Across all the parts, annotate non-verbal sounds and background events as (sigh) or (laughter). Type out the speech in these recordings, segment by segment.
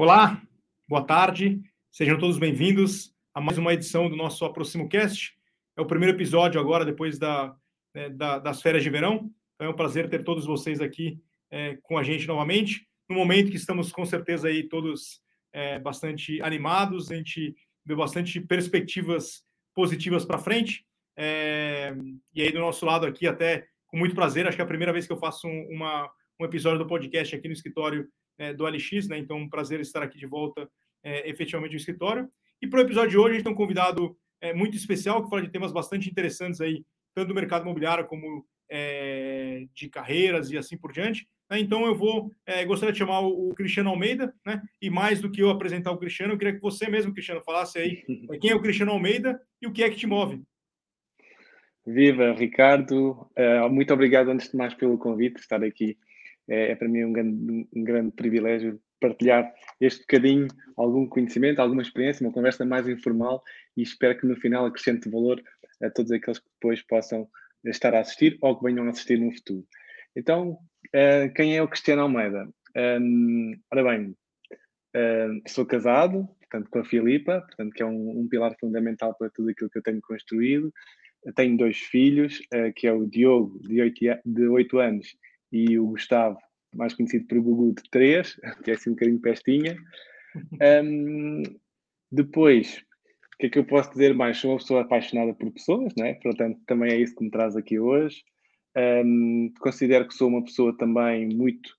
Olá, boa tarde, sejam todos bem-vindos a mais uma edição do nosso Aproximo Cast. É o primeiro episódio agora, depois da, né, da, das férias de verão. Então é um prazer ter todos vocês aqui é, com a gente novamente, no momento que estamos com certeza aí todos é, bastante animados, a gente vê bastante perspectivas positivas para frente. É, e aí do nosso lado aqui, até com muito prazer, acho que é a primeira vez que eu faço um, uma, um episódio do podcast aqui no escritório é, do LX, né? Então, um prazer estar aqui de volta é, efetivamente no escritório. E para o episódio de hoje, a gente tem um convidado é, muito especial que fala de temas bastante interessantes aí, tanto do mercado imobiliário como é, de carreiras e assim por diante. Né? Então, eu vou é, gostaria de chamar o, o, Cristiano Almeida, né? E mais do que eu apresentar o Cristiano, eu queria que você mesmo, Cristiano, falasse aí é, quem é o Cristiano Almeida e o que é que te move. Viva, Ricardo. Muito obrigado, antes de mais, pelo convite, estar aqui é, é para mim um grande, um grande privilégio partilhar este bocadinho, algum conhecimento, alguma experiência, uma conversa mais informal e espero que no final acrescente valor a todos aqueles que depois possam estar a assistir ou que venham a assistir no futuro. Então, uh, quem é o Cristiano Almeida? Um, ora bem, uh, sou casado, portanto, com a Filipa, portanto, que é um, um, pilar fundamental para tudo aquilo que eu tenho construído. Tenho dois filhos, uh, que é o Diogo, de 8, de 8 anos, e o Gustavo, mais conhecido por Gugu de 3, (laughs) que é assim um bocadinho pestinha. Um, depois, o que é que eu posso dizer mais? Sou uma pessoa apaixonada por pessoas, não é? portanto, também é isso que me traz aqui hoje. Um, considero que sou uma pessoa também muito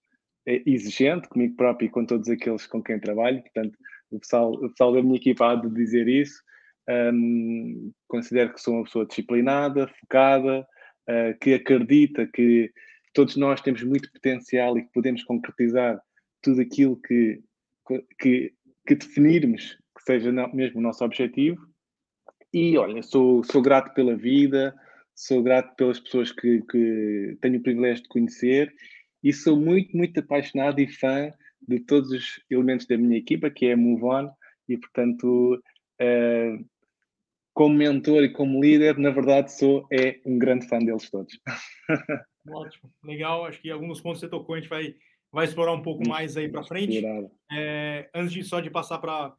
eh, exigente comigo próprio e com todos aqueles com quem trabalho, portanto, o pessoal, o pessoal da minha equipa há de dizer isso. Um, considero que sou uma pessoa disciplinada, focada, uh, que acredita que todos nós temos muito potencial e que podemos concretizar tudo aquilo que, que, que definirmos que seja mesmo o nosso objetivo. E olha, sou, sou grato pela vida, sou grato pelas pessoas que, que tenho o privilégio de conhecer e sou muito, muito apaixonado e fã de todos os elementos da minha equipa, que é a Move On, e portanto, uh, como mentor e como líder, na verdade sou é um grande fã deles todos. (laughs) Ótimo, legal. Acho que alguns pontos que você tocou, a gente vai, vai explorar um pouco mais aí para frente. É, antes de só de passar para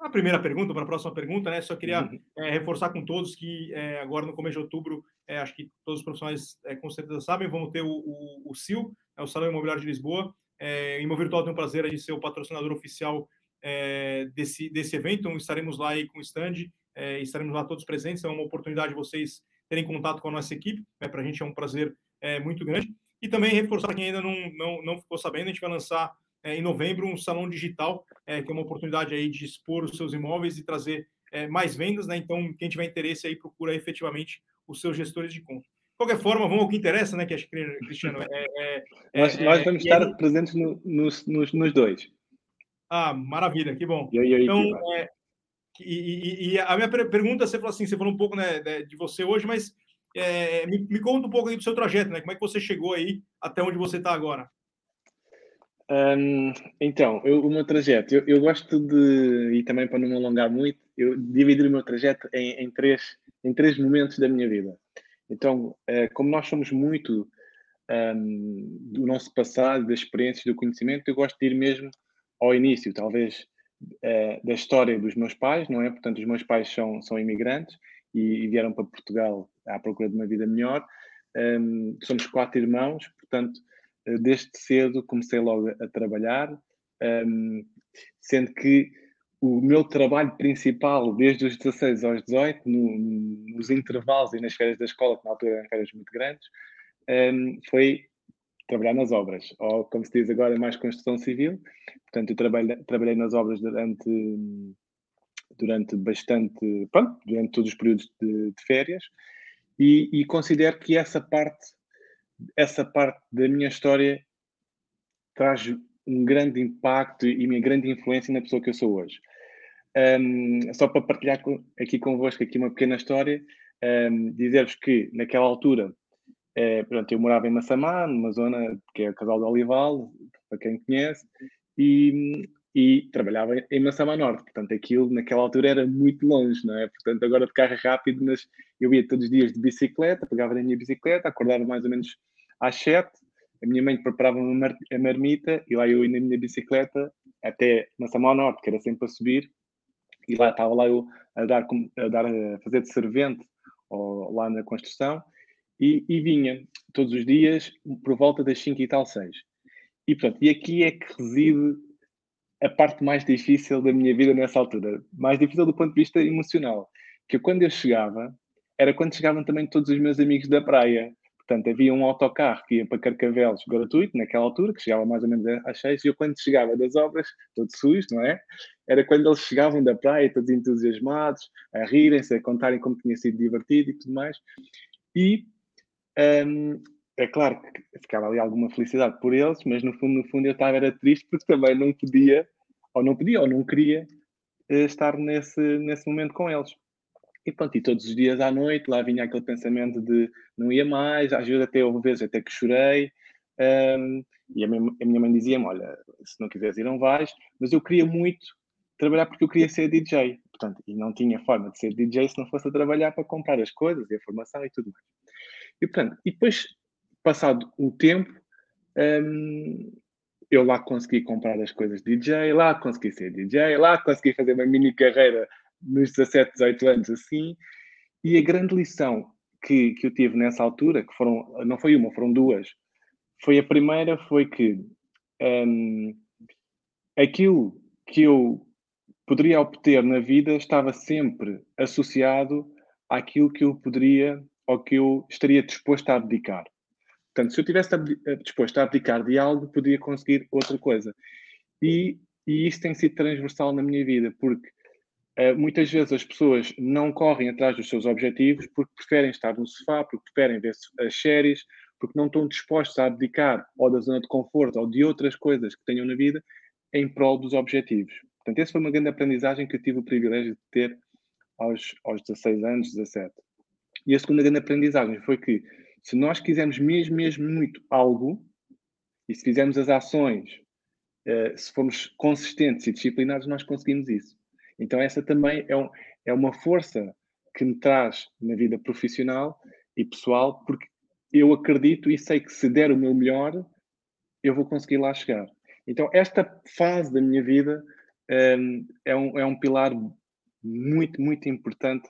a primeira pergunta, para a próxima pergunta, né? Só queria uhum. é, reforçar com todos que é, agora no começo de outubro, é, acho que todos os profissionais é, com certeza sabem, vamos ter o, o, o CIL, é o Salão Imobiliário de Lisboa. É, Imo Virtual tem o prazer de ser o patrocinador oficial é, desse, desse evento, então estaremos lá aí com o stand, estaremos lá todos presentes, é uma oportunidade de vocês terem contato com a nossa equipe. Né? Para a gente é um prazer é, muito grande. E também reforçar quem ainda não, não, não ficou sabendo, a gente vai lançar é, em novembro um salão digital, é, que é uma oportunidade aí de expor os seus imóveis e trazer é, mais vendas. Né? Então, quem tiver interesse aí, procura efetivamente os seus gestores de conta. De qualquer forma, vamos ao que interessa, né, que acho que, Cristiano, é, é, é nós, nós, vamos estar presentes no, nos, nos, nos, dois. Ah, maravilha, que bom. então, e, e, e, a minha pergunta, você falou assim, você falou um pouco né, de você hoje, mas é, me, me, conta um pouco aí do seu trajeto, né? Como é que você chegou aí até onde você está agora? Um, então, eu, o meu trajeto, eu, eu, gosto de, e também para não me alongar muito, eu dividir o meu trajeto em, em três, em três momentos da minha vida. Então, uh, como nós somos muito um, do nosso passado, das experiências, do conhecimento, eu gosto de ir mesmo ao início, talvez uh, da história dos meus pais, não é? Portanto, os meus pais são, são imigrantes e, e vieram para Portugal à procura de uma vida melhor. Um, somos quatro irmãos, portanto, uh, desde cedo comecei logo a trabalhar, um, sendo que o meu trabalho principal, desde os 16 aos 18, no, nos intervalos e nas férias da escola, que na altura eram férias muito grandes, um, foi trabalhar nas obras, ou como se diz agora, mais construção civil. Portanto, eu trabalhei, trabalhei nas obras durante, durante bastante, pronto, durante todos os períodos de, de férias, e, e, considero que essa parte, essa parte da minha história traz um grande impacto e uma grande influência na pessoa que eu sou hoje. Um, só para partilhar aqui convosco aqui uma pequena história, um, dizer-vos que naquela altura é, pronto, eu morava em Massamá, numa zona que é o Casal do Olival, para quem conhece, e, e trabalhava em Massamá Norte. Portanto, aquilo naquela altura era muito longe, não é? Portanto, agora de carro rápido, mas eu ia todos os dias de bicicleta, pegava na minha bicicleta, acordava mais ou menos às sete, a minha mãe preparava uma a marmita e lá eu ia na minha bicicleta até Massamá Norte, que era sempre a subir, e lá estava lá eu a dar, a, dar, a fazer de servente ou, lá na construção, e, e, vinha todos os dias por volta das 5 e tal, 6. E, pronto, e aqui é que reside a parte mais difícil da minha vida nessa altura. Mais difícil do ponto de vista emocional. Que quando eu chegava, era quando chegavam também todos os meus amigos da praia. Portanto, havia um autocarro que ia para Carcavelos gratuito, naquela altura, que chegava mais ou menos às seis, e eu quando chegava das obras, todo sujo, não é? Era quando eles chegavam da praia, todos entusiasmados, a rirem-se, a contarem como tinha sido divertido e tudo mais. E um, é claro que ficava ali alguma felicidade por eles, mas no fundo, no fundo eu estava era triste porque também não podia, ou não podia, ou não queria eh, estar nesse, nesse momento com eles. E pronto, e todos os dias à noite lá vinha aquele pensamento de não ia mais, às vezes até houve vezes até que chorei. Um, e a minha, a minha mãe dizia-me: Olha, se não quiseres ir, não vais. Mas eu queria muito trabalhar porque eu queria ser DJ. Portanto, e não tinha forma de ser DJ se não fosse a trabalhar para comprar as coisas e a formação e tudo mais. E, portanto, e depois, passado um tempo, um, eu lá consegui comprar as coisas de DJ, lá consegui ser DJ, lá consegui fazer uma mini carreira nos 17, 18 anos assim. E a grande lição que, que eu tive nessa altura, que foram, não foi uma, foram duas, foi a primeira, foi que um, aquilo que eu poderia obter na vida estava sempre associado àquilo que eu poderia ou que eu estaria disposto a abdicar. Portanto, se eu tivesse disposto a abdicar de algo, podia conseguir outra coisa. E, e isso tem sido transversal na minha vida, porque Uh, muitas vezes as pessoas não correm atrás dos seus objetivos porque preferem estar no sofá, porque preferem ver as séries, porque não estão dispostos a abdicar ou da zona de conforto ou de outras coisas que tenham na vida em prol dos objetivos. Portanto, essa foi uma grande aprendizagem que eu tive o privilégio de ter aos, aos 16 anos, 17. E a segunda grande aprendizagem foi que se nós quisermos mesmo, mesmo muito algo, e se fizermos as ações, uh, se formos consistentes e disciplinados, nós conseguimos isso. Então, essa também é, um, é uma força que me traz na vida profissional e pessoal, porque eu acredito e sei que se der o meu melhor, eu vou conseguir lá chegar. Então, esta fase da minha vida um, é, um, é um pilar muito, muito importante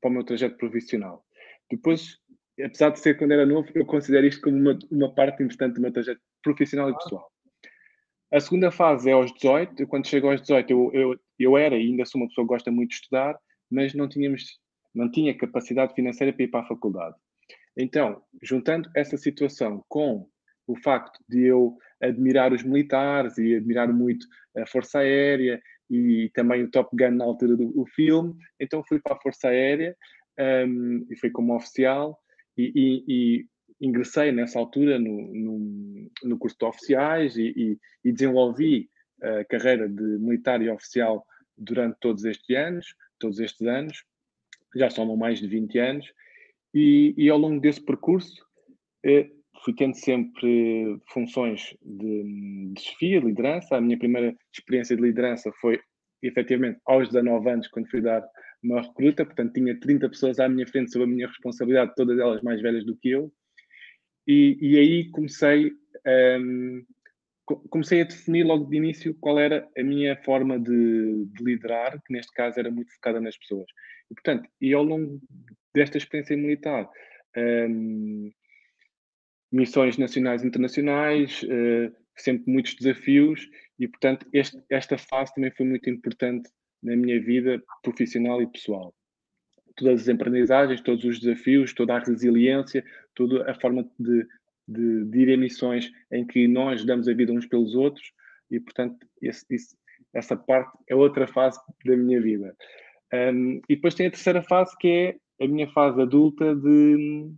para o meu trajeto profissional. Depois, apesar de ser quando era novo, eu considero isto como uma, uma parte importante do meu trajeto profissional e pessoal. A segunda fase é aos 18. Eu, quando chego aos 18, eu, eu, eu era e ainda sou uma pessoa que gosta muito de estudar, mas não, tínhamos, não tinha capacidade financeira para ir para a faculdade. Então, juntando essa situação com o facto de eu admirar os militares e admirar muito a Força Aérea e também o Top Gun na altura do, do filme, então fui para a Força Aérea um, e fui como oficial. E, e, e ingressei nessa altura no, no, no curso de oficiais e, e, desenvolvi a carreira de militar e oficial durante todos estes anos, todos estes anos, já somam mais de 20 anos, e, ao longo desse percurso eh, fui tendo sempre funções de, de desfia, liderança. A minha primeira experiência de liderança foi efetivamente aos 19 anos, quando fui dar uma recruta, portanto tinha 30 pessoas à minha frente sob a minha responsabilidade, todas elas mais velhas do que eu, e, e aí comecei, um, comecei a definir logo de início qual era a minha forma de, de, liderar, que neste caso era muito focada nas pessoas. E, portanto, e ao longo desta experiência militar, um, missões nacionais e internacionais, uh, sempre muitos desafios, e, portanto, este, esta fase também foi muito importante na minha vida profissional e pessoal todas as aprendizagens, todos os desafios, toda a resiliência, toda a forma de, de, de ir em missões em que nós damos a vida uns pelos outros e, portanto, esse, esse, essa parte é outra fase da minha vida. Um, e depois tem a terceira fase que é a minha fase adulta de,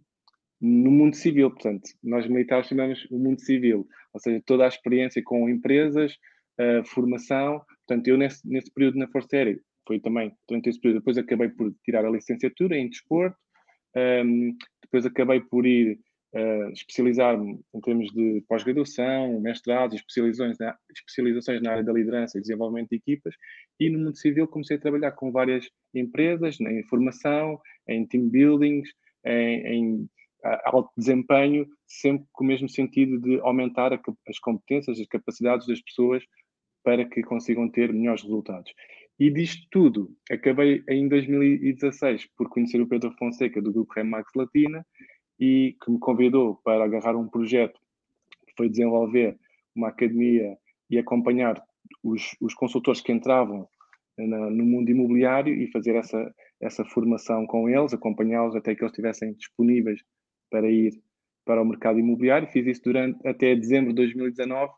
no mundo civil. Portanto, nós militares chamamos o mundo civil, ou seja, toda a experiência com empresas, a formação. Portanto, eu nesse, nesse período na Força Aérea foi também durante esse período. Depois acabei por tirar a licenciatura em desporto, um, depois acabei por ir uh, especializar-me em termos de pós-graduação, mestrados, especializações na, especializações na área da liderança e desenvolvimento de equipas, e no mundo civil comecei a trabalhar com várias empresas, em formação, em team buildings, em, em alto desempenho, sempre com o mesmo sentido de aumentar a, as competências, as capacidades das pessoas para que consigam ter melhores resultados. E disto tudo, acabei em 2016 por conhecer o Pedro Fonseca do grupo Remax Latina e que me convidou para agarrar um projeto que foi desenvolver uma academia e acompanhar os, os consultores que entravam na, no mundo imobiliário e fazer essa, essa formação com eles, acompanhá-los até que eles estivessem disponíveis para ir para o mercado imobiliário. Fiz isso durante até dezembro de 2019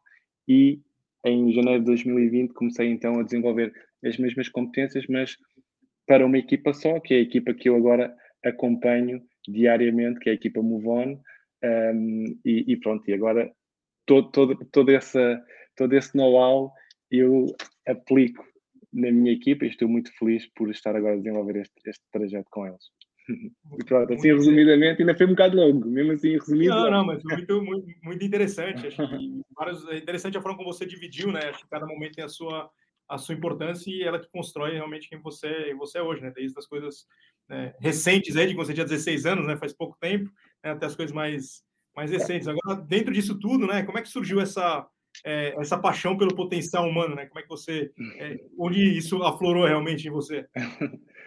e em janeiro de 2020 comecei então a desenvolver as mesmas competências, mas para uma equipa só, que é a equipa que eu agora acompanho diariamente, que é a equipa Move On. Um, e, e, pronto, e agora todo, todo, todo, essa, todo esse know-how eu aplico na minha equipa e estou muito feliz por estar agora a desenvolver este, este trajeto com eles. E pronto, assim resumidamente, ainda foi um bocado longo, mesmo assim resumido. Não, não, mas muito, muito, muito interessante. Acho que vários, é interessante a forma como você dividiu, né? Acho que cada momento tem a sua, a sua importância e ela que constrói realmente quem você, você é hoje, né? Desde as coisas né, recentes aí, de quando você tinha 16 anos, né? Faz pouco tempo, né, até as coisas mais, mais recentes. Agora, dentro disso tudo, né? Como é que surgiu essa, é, essa paixão pelo potencial humano, né? Como é que você, é, onde isso aflorou realmente em você? (laughs)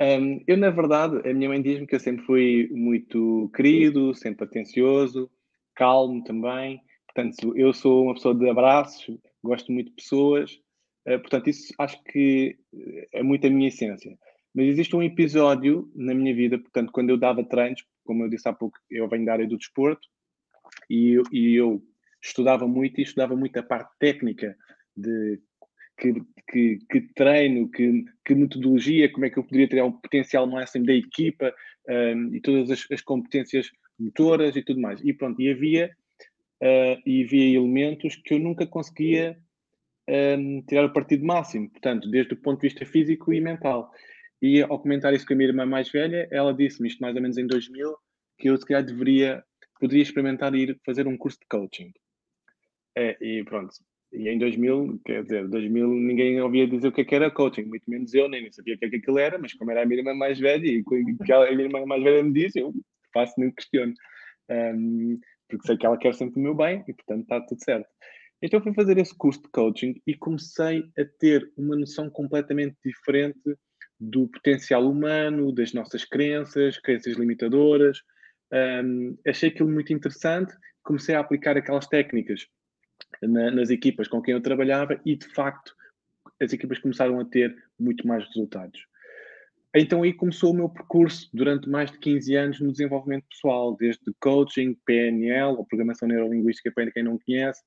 Um, eu, na verdade, a minha mãe diz-me que eu sempre fui muito querido, sempre atencioso, calmo também. Portanto, eu sou uma pessoa de abraços, gosto muito de pessoas. Uh, portanto, isso acho que é muito a minha essência. Mas existe um episódio na minha vida, portanto, quando eu dava treinos, como eu disse há pouco, eu venho da área do desporto, e eu, e eu estudava muito e estudava muito a parte técnica de que, que, que, treino, que, que, metodologia, como é que eu poderia ter um potencial máximo da equipa um, e todas as, as, competências motoras e tudo mais. E pronto, e havia, uh, e havia elementos que eu nunca conseguia um, tirar o partido máximo, portanto, desde o ponto de vista físico e mental. E ao comentar isso com a minha irmã mais velha, ela disse-me isto mais ou menos em 2000, que eu se calhar deveria, poderia experimentar ir fazer um curso de coaching. É, e pronto, e em 2000, quer dizer, 2000 ninguém ouvia dizer o que, é que era coaching, muito menos eu, nem sabia o que, é que aquilo era, mas como era a minha irmã mais velha e que a minha irmã mais velha me disse, eu faço nem questiono. Um, porque sei que ela quer sempre o meu bem e, portanto, está tudo certo. Então fui fazer esse curso de coaching e comecei a ter uma noção completamente diferente do potencial humano, das nossas crenças, crenças limitadoras. Um, achei aquilo muito interessante, comecei a aplicar aquelas técnicas na, nas equipas com quem eu trabalhava e, de facto, as equipas começaram a ter muito mais resultados. Então aí começou o meu percurso durante mais de 15 anos no desenvolvimento pessoal, desde coaching, PNL, ou programação neurolinguística para quem não conhece,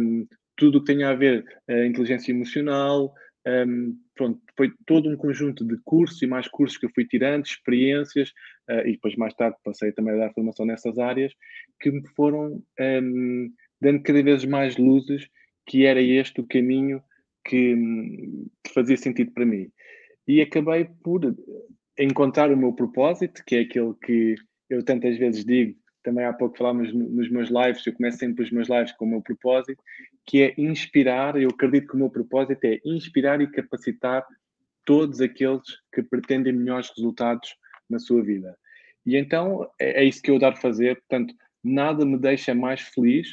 um, tudo o que tem a ver uh, inteligência emocional, um, pronto, foi todo um conjunto de cursos e mais cursos que eu fui tirando, experiências, uh, e depois mais tarde passei também a dar formação nessas áreas, que me foram um, dando cada vez mais luzes que era este o caminho que, que fazia sentido para mim. E acabei por encontrar o meu propósito, que é aquele que eu tantas vezes digo, também há pouco falámos nos meus lives, eu começo sempre os meus lives com o meu propósito, que é inspirar, eu acredito que o meu propósito é inspirar e capacitar todos aqueles que pretendem melhores resultados na sua vida. E então é, é isso que eu dar a fazer, portanto, nada me deixa mais feliz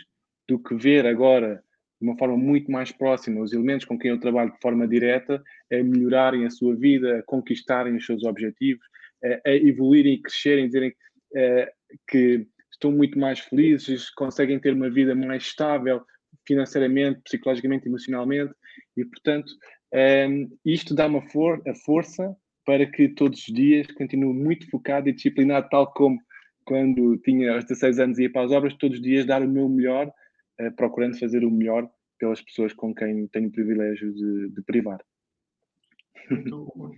do que ver agora de uma forma muito mais próxima os elementos com quem eu trabalho de forma direta a melhorarem a sua vida, a conquistarem os seus objetivos, a, a evoluírem e crescerem, dizerem uh, que estão muito mais felizes, conseguem ter uma vida mais estável financeiramente, psicologicamente, emocionalmente e, portanto, ehm, isto dá uma for a força para que todos os dias continue muito focado e disciplinado, tal como quando tinha os 16 anos e ia para as obras, todos os dias dar o meu melhor procurando fazer o melhor pelas pessoas com quem tenho o privilégio de, de privar. Muito,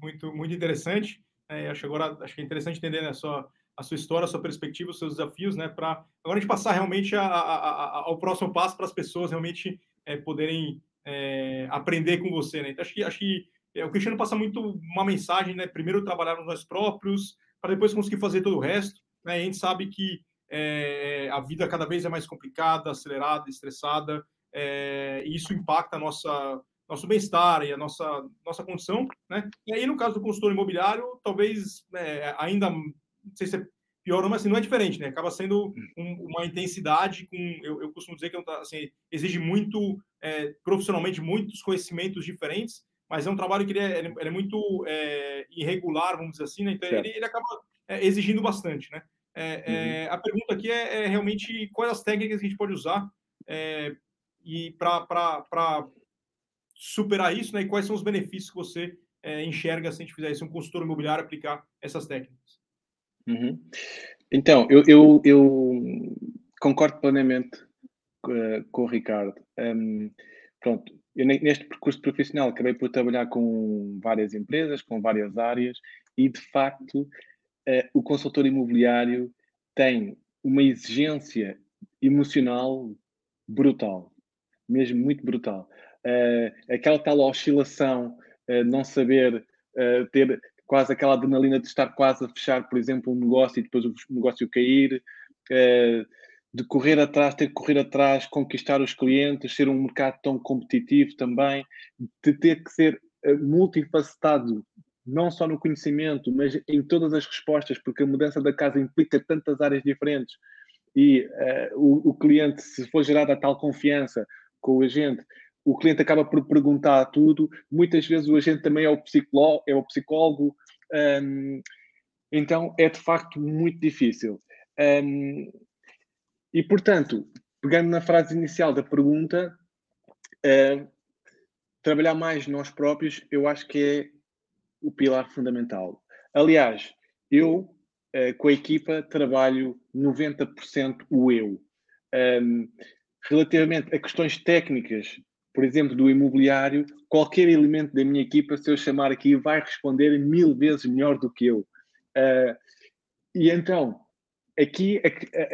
muito, muito interessante. É, acho agora acho que é interessante entender né, só a sua história, a sua perspectiva, os seus desafios, né? Para agora a gente passar realmente a, a, a, ao próximo passo para as pessoas realmente é, poderem é, aprender com você, né? Então acho que acho que é, o Cristiano passa muito uma mensagem, né? Primeiro trabalhar nos nós próprios, para depois conseguir fazer todo o resto. Né? a gente sabe que é, a vida cada vez é mais complicada, acelerada, estressada, é, e isso impacta a nossa nosso bem-estar e a nossa nossa condição, né? E aí no caso do consultor imobiliário, talvez é, ainda não sei se é pior, mas assim, não é diferente, né? Acaba sendo um, uma intensidade com, eu, eu, costumo dizer que é assim, exige muito, é, profissionalmente, muitos conhecimentos diferentes, mas é um trabalho que ele é, ele é muito é, irregular, vamos dizer assim, né? Então ele, ele, acaba exigindo bastante, né? É, uhum. A pergunta aqui é, realmente quais as técnicas que a gente pode usar e para superar isso, né? E quais são os benefícios que você enxerga se a gente fizer isso, um consultor imobiliário aplicar essas técnicas? Uhum. Então, eu, eu, eu, concordo plenamente uh, com o Ricardo. Um, pronto, eu neste percurso profissional acabei por trabalhar com várias empresas, com várias áreas, e de facto uh, o consultor imobiliário tem uma exigência emocional brutal, mesmo muito brutal. Uh, aquela tal oscilação, não saber ter quase aquela adrenalina de estar quase a fechar, por exemplo, um negócio e depois o negócio cair, de correr atrás, ter que correr atrás, conquistar os clientes, ser um mercado tão competitivo também, de ter que ser multifacetado, não só no conhecimento, mas em todas as respostas, porque a mudança da casa implica tantas áreas diferentes e uh, o, o, cliente, se for gerada tal confiança com o agente, o cliente acaba por perguntar tudo. Muitas vezes o agente também é o, psicólogo, é o psicólogo um, então é de facto muito difícil. Um, e portanto, pegando na frase inicial da pergunta, uh, trabalhar mais nós próprios, eu acho que é o pilar fundamental. Aliás, eu uh, com a equipa trabalho 90% o eu. Um, relativamente a questões técnicas, por exemplo, do imobiliário, qualquer elemento da minha equipa, se eu chamar aqui, vai responder mil vezes melhor do que eu. Uh, e então, aqui,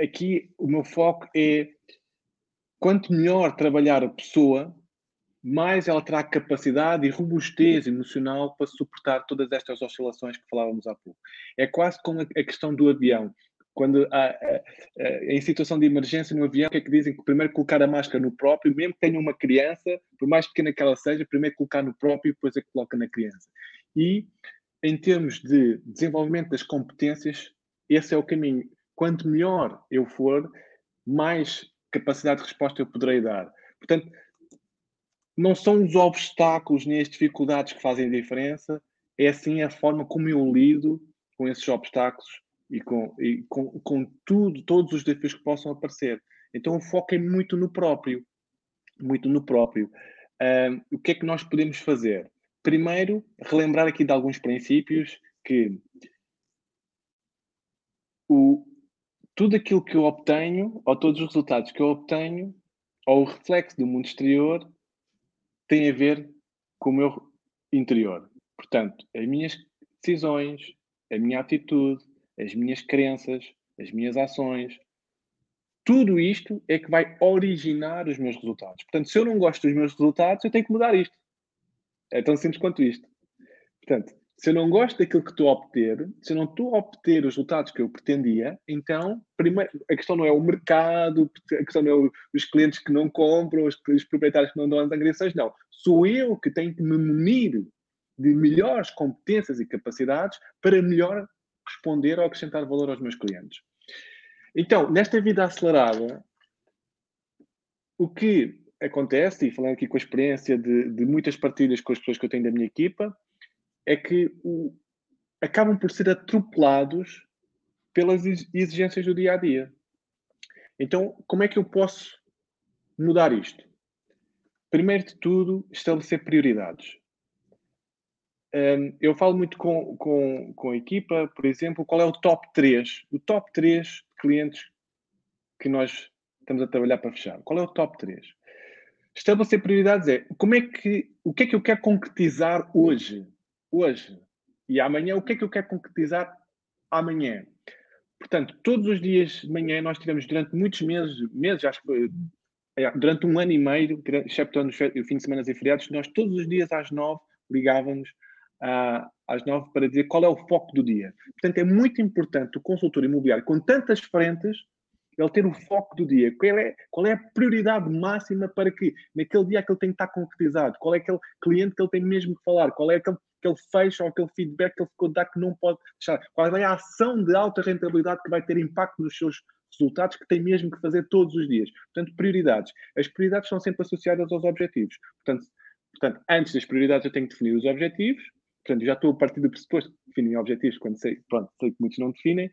aqui o meu foco é quanto melhor trabalhar a pessoa, mais ela terá capacidade e robustez emocional para suportar todas estas oscilações que falávamos há pouco. É quase como a questão do avião quando há, em situação de emergência no avião, o que é que dizem? Que primeiro colocar a máscara no próprio, mesmo que tenha uma criança, por mais pequena que ela seja, primeiro colocar no próprio e depois é que coloca na criança. E em termos de desenvolvimento das competências, esse é o caminho. Quanto melhor eu for, mais capacidade de resposta eu poderei dar. Portanto, não são os obstáculos nem as dificuldades que fazem diferença, é sim a forma como eu lido com esses obstáculos e com, e com, com tudo, todos os desafios que possam aparecer. Então o foco é muito no próprio, muito no próprio. O que é que nós podemos fazer? Primeiro, relembrar aqui de alguns princípios que o, tudo aquilo que eu obtenho, ou todos os resultados que eu obtenho, ou o reflexo do mundo exterior, tem a ver com o meu interior. Portanto, as minhas decisões, a minha atitude, as minhas crenças, as minhas ações. Tudo isto é que vai originar os meus resultados. Portanto, se eu não gosto dos meus resultados, eu tenho que mudar isto. É tão simples quanto isto. Portanto, se eu não gosto daquilo que estou a obter, se eu não estou a obter os resultados que eu pretendia, então, primeiro, a questão não é o mercado, a questão não é os clientes que não compram, os, os proprietários que não dão as agressões, não. Sou eu que tenho que me munir de melhores competências e capacidades para melhor responder ou acrescentar valor aos meus clientes. Então, nesta vida acelerada, o que acontece, e falando aqui com a experiência de, de muitas partilhas com as pessoas que eu tenho da minha equipa, é que o, acabam por ser atropelados pelas exigências do dia a dia. Então, como é que eu posso mudar isto? Primeiro de tudo, estabelecer prioridades. Um, eu falo muito com, com, com a equipa, por exemplo, qual é o top 3, o top 3 de clientes que nós estamos a trabalhar para fechar. Qual é o top 3? Estabelecer prioridades é como é que, o que é que eu quero concretizar hoje, hoje e amanhã, o que é que eu quero concretizar amanhã. Portanto, todos os dias de manhã nós tivemos durante muitos meses, meses, acho que é, durante um ano e meio, exceptuando os fins de semana e feriados, nós todos os dias às nove ligávamos às nove para dizer qual é o foco do dia. Portanto, é muito importante o consultor imobiliário, com tantas frentes, ele ter o foco do dia. Qual é, qual é a prioridade máxima para que naquele dia que ele tem que estar concretizado? Qual é aquele cliente que ele tem mesmo que falar? Qual é aquele, aquele fecho ou aquele feedback que ele ficou de dar que não pode deixar? Qual é a ação de alta rentabilidade que vai ter impacto nos seus resultados que tem mesmo que fazer todos os dias? Portanto, prioridades. As prioridades são sempre associadas aos objetivos. Portanto, portanto antes das prioridades eu tenho que definir os objetivos. Portanto, já estou a partir do pressuposto que definem objetivos quando sei, pronto, sei que muitos não definem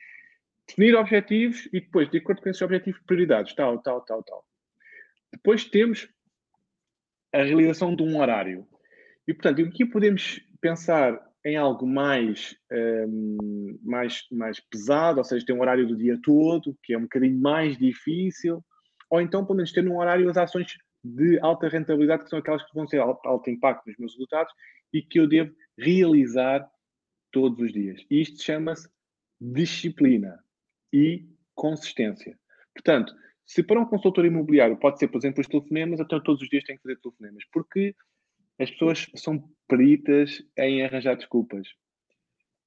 definir objetivos e depois, de acordo com esses objetivos, prioridades, tal, tal, tal, tal. Depois temos a realização de um horário. E, portanto, aqui podemos pensar em algo mais, um, mais, mais pesado, ou seja, ter um horário do dia todo, que é um bocadinho mais difícil, ou então, pelo menos, ter um horário as ações de alta rentabilidade, que são aquelas que vão ter alto, alto impacto nos meus resultados e que eu devo realizar todos os dias. Isto chama-se disciplina e consistência. Portanto, se para um consultor imobiliário pode ser, por exemplo, os telefonemas, então todos os dias tem que fazer telefonemas, porque as pessoas são peritas em arranjar desculpas.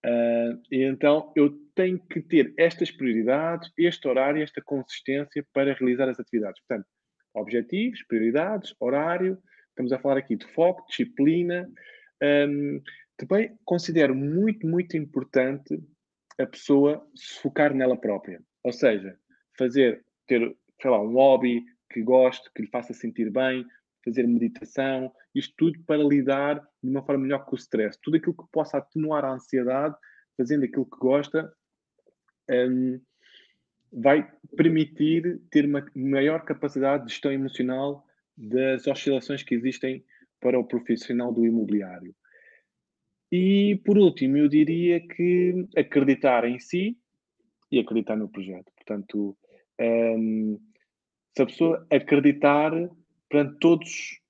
Uh, e então eu tenho que ter estas prioridades, este horário, esta consistência para realizar as atividades. Portanto, objetivos, prioridades, horário, estamos a falar aqui de foco, disciplina. Um, também considero muito, muito importante a pessoa se focar nela própria. Ou seja, fazer, ter, sei lá, um hobby que goste, que lhe faça sentir bem, fazer meditação, isto tudo para lidar de uma forma melhor com o stress. Tudo aquilo que possa atenuar a ansiedade, fazendo aquilo que gosta, um, vai permitir ter uma maior capacidade de gestão emocional das oscilações que existem para o profissional do imobiliário. E, por último, eu diria que acreditar em si e acreditar no projeto. Portanto, um, se a pessoa acreditar perante todos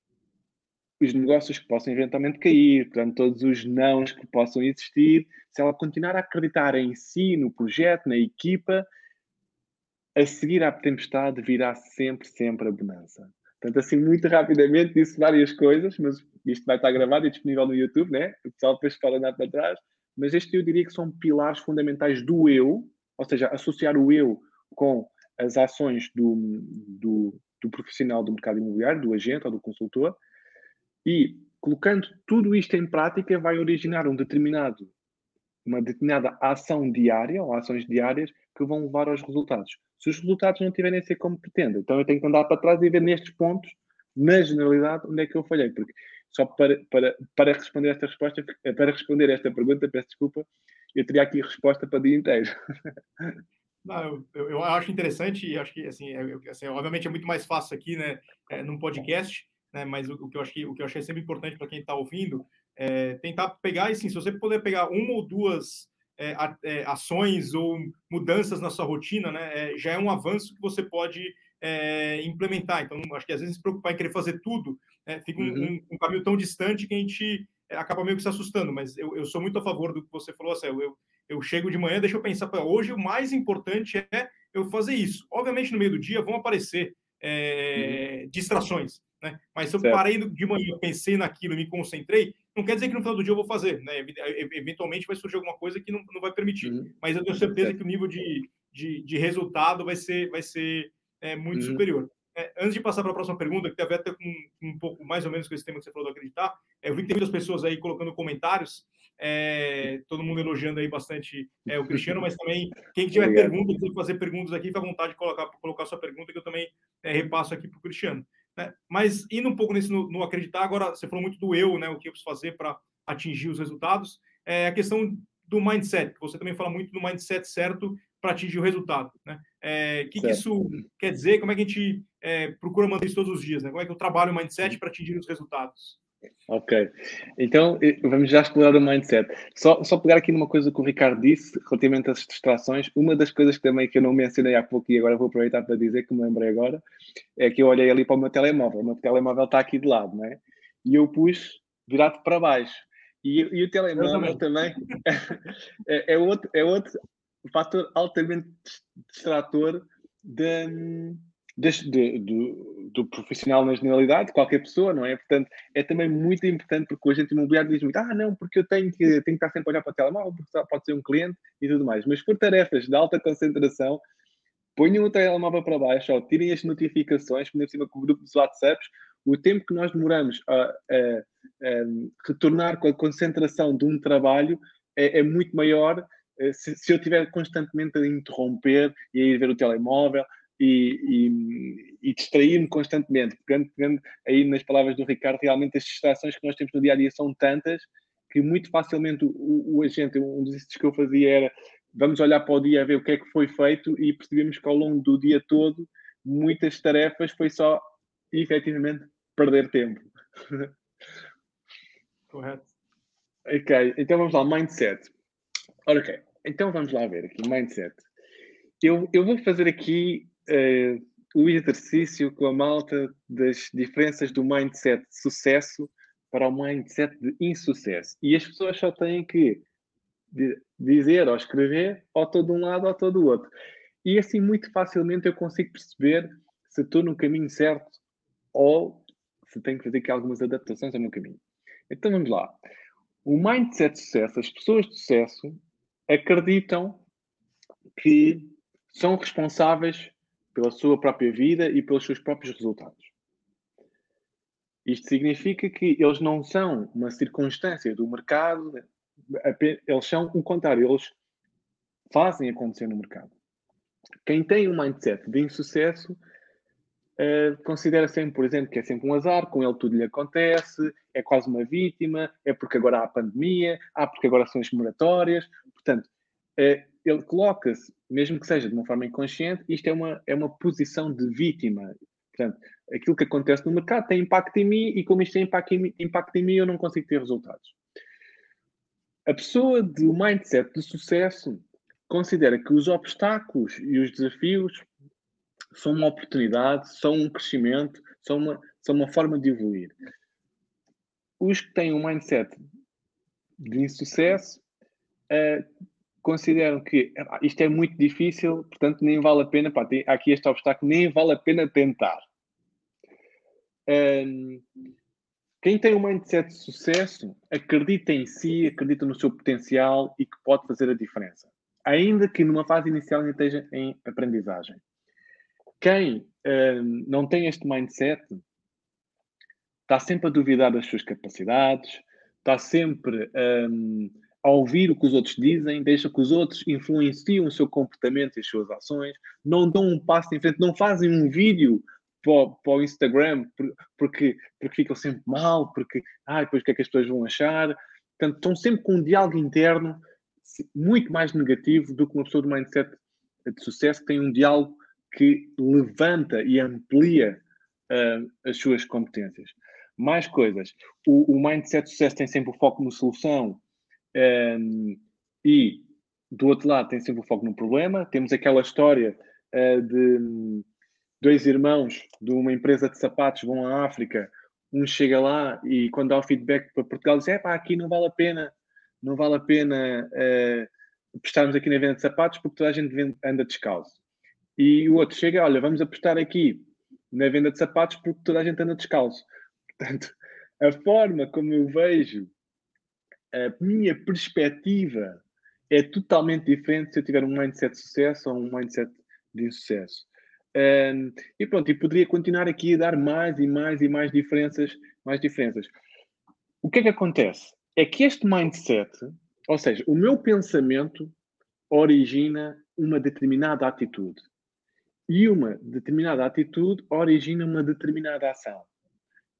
os negócios que possam eventualmente cair, perante todos os nãos que possam existir, se ela continuar a acreditar em si, no projeto, na equipa, a seguir à tempestade virá sempre, sempre a bonança. Portanto, assim, muito rapidamente disse várias coisas, mas isto vai estar gravado e disponível no YouTube, né? O pessoal depois pode andar para trás. Mas este eu diria que são pilares fundamentais do eu, ou seja, associar o eu com as ações do, do, do profissional do mercado imobiliário, do agente ou do consultor, e colocando tudo isto em prática vai originar um determinado, uma determinada ação diária ou ações diárias que vão levar aos resultados. Se os resultados não tiverem a ser como pretendo, então eu tenho que andar para trás e ver nestes pontos, na generalidade, onde é que eu falhei. Porque só para, para, para responder esta resposta, para responder esta pergunta, peço desculpa, eu teria aqui resposta para o dia inteiro. (laughs) Não, eu, eu, acho interessante e acho que assim, é, assim, obviamente é muito mais fácil aqui, né, é, num podcast, né, mas o, o, que eu acho o que eu achei sempre importante para quem está ouvindo é tentar pegar, e sim, se você puder pegar uma ou duas é, é, ações ou mudanças na sua rotina, né, é, já é um avanço que você pode é, implementar. Então, acho que às vezes se preocupar em querer fazer tudo né, fica um, uhum. um, um, caminho tão distante que a gente é, acaba meio que se assustando. Mas eu, eu sou muito a favor do que você falou, assim, eu, eu chego de manhã, deixa eu pensar, hoje o mais importante é eu fazer isso. Obviamente, no meio do dia vão aparecer é, uhum. distrações, né? Mas se eu certo. parei de manhã, pensei naquilo, me concentrei, não quer dizer que no final do dia eu vou fazer, né? Eventualmente vai surgir alguma coisa que não, não vai permitir. Uhum. Mas eu tenho certeza certo. que o nível de, de, de, resultado vai ser, vai ser é, muito uhum. superior. É, antes de passar para a próxima pergunta, que tem a ver até com um pouco mais ou menos com esse tema que você falou do acreditar, eu vi que tem muitas pessoas aí colocando comentários, é, todo mundo elogiando aí bastante é, o Cristiano, mas também quem tiver Obrigado. pergunta, quiser fazer perguntas aqui, fica à vontade de colocar, colocar sua pergunta, que eu também é, repasso aqui para o Cristiano. Né? Mas indo um pouco nesse no, no, acreditar, agora você falou muito do eu, né, o que eu preciso fazer para atingir os resultados, é a questão do mindset, que você também fala muito do mindset certo para atingir o resultado. Né? É, o que, que, isso quer dizer? Como é que a gente é, procura manter isso todos os dias? Né? Como é que eu trabalho o mindset para atingir os resultados? Ok, então vamos já explorar o mindset. Só, só pegar aqui numa coisa que o Ricardo disse relativamente às distrações. Uma das coisas que também que eu não mencionei há pouco e agora vou aproveitar para dizer que me lembrei agora é que eu olhei ali para o meu telemóvel. O meu telemóvel está aqui de lado, não é? E eu pus virado para baixo. E, e o telemóvel também, (laughs) é, é, outro, é outro fator altamente distrator de, de, do, do, profissional na generalidade, qualquer pessoa, não é? Portanto, é também muito importante porque o agente imobiliário diz muito, ah, não, porque eu tenho que, tenho que estar sempre a olhar para o telemóvel, porque pode ser um cliente e tudo mais. Mas por tarefas de alta concentração, ponham o telemóvel para baixo, ou tirem as notificações, por cima com o grupo dos WhatsApps, o tempo que nós demoramos a, a, a retornar com a concentração de um trabalho é, é muito maior eh, se, se, eu estiver constantemente a interromper e a ir ver o telemóvel e, e, e distrair-me constantemente. Pegando, pegando aí nas palavras do Ricardo, realmente as distrações que nós temos no dia a dia são tantas que muito facilmente o, o agente, um dos exercícios que eu fazia era vamos olhar para o dia a ver o que é que foi feito e percebemos que ao longo do dia todo muitas tarefas foi só efetivamente perder tempo. (laughs) Correto. Ok, então vamos lá, mindset. Ok, então vamos lá ver aqui, mindset. Eu, eu vou fazer aqui uh, o exercício com a malta das diferenças do mindset de sucesso para o mindset de insucesso. E as pessoas só têm que dizer ou escrever ou de um lado ou estou do outro. E assim, muito facilmente eu consigo perceber se estou no caminho certo ou se tenho que fazer aqui algumas adaptações ao meu caminho. Então vamos lá. O mindset de sucesso, as pessoas de sucesso acreditam que são responsáveis pela sua própria vida e pelos seus próprios resultados. Isto significa que eles não são uma circunstância do mercado, eles são o contrário, eles fazem acontecer no mercado. Quem tem um mindset de insucesso uh, considera sempre, por exemplo, que é sempre um azar, com ele tudo lhe acontece, é quase uma vítima, é porque agora há a pandemia, há porque agora são as moratórias. Portanto, uh, ele coloca-se, mesmo que seja de uma forma inconsciente, isto é uma, é uma posição de vítima. Portanto, aquilo que acontece no mercado tem impacto em mim e como isto tem impacto em, impacto em mim, eu não consigo ter resultados. A pessoa do mindset de sucesso considera que os obstáculos e os desafios são uma oportunidade, são um crescimento, são uma, são uma forma de evoluir. Os que têm um mindset de insucesso uh, consideram que isto é muito difícil, portanto nem vale a pena, pá, tem aqui este obstáculo, nem vale a pena tentar. Um, quem tem um mindset de sucesso acredita em si, acredita no seu potencial e que pode fazer a diferença, ainda que numa fase inicial ainda esteja em aprendizagem. Quem um, não tem este mindset está sempre a duvidar das suas capacidades, está sempre um, a ouvir o que os outros dizem, deixa que os outros influenciem o seu comportamento e as suas ações, não dão um passo em frente, não fazem um vídeo para, para o Instagram porque, porque ficam sempre mal, porque ah, depois o que é que as pessoas vão achar. Portanto, estão sempre com um diálogo interno muito mais negativo do que uma pessoa de mindset de sucesso que tem um diálogo que levanta e amplia uh, as suas competências. Mais coisas. O, o, mindset de sucesso tem sempre o foco na solução um, e, do outro lado, tem sempre o foco no problema. Temos aquela história uh, de dois irmãos de uma empresa de sapatos vão à África, um chega lá e quando dá o feedback para Portugal diz, é pá, aqui não vale a pena, não vale a pena uh, apostarmos aqui na venda de sapatos porque toda a gente anda descalço. E o outro chega, olha, vamos apostar aqui na venda de sapatos porque toda a gente anda descalço. Portanto, a forma como eu vejo a minha perspectiva é totalmente diferente se eu tiver um mindset de sucesso ou um mindset de insucesso. Um, e pronto, e poderia continuar aqui a dar mais e mais e mais diferenças, mais diferenças. O que é que acontece? É que este mindset, ou seja, o meu pensamento origina uma determinada atitude. E uma determinada atitude origina uma determinada ação.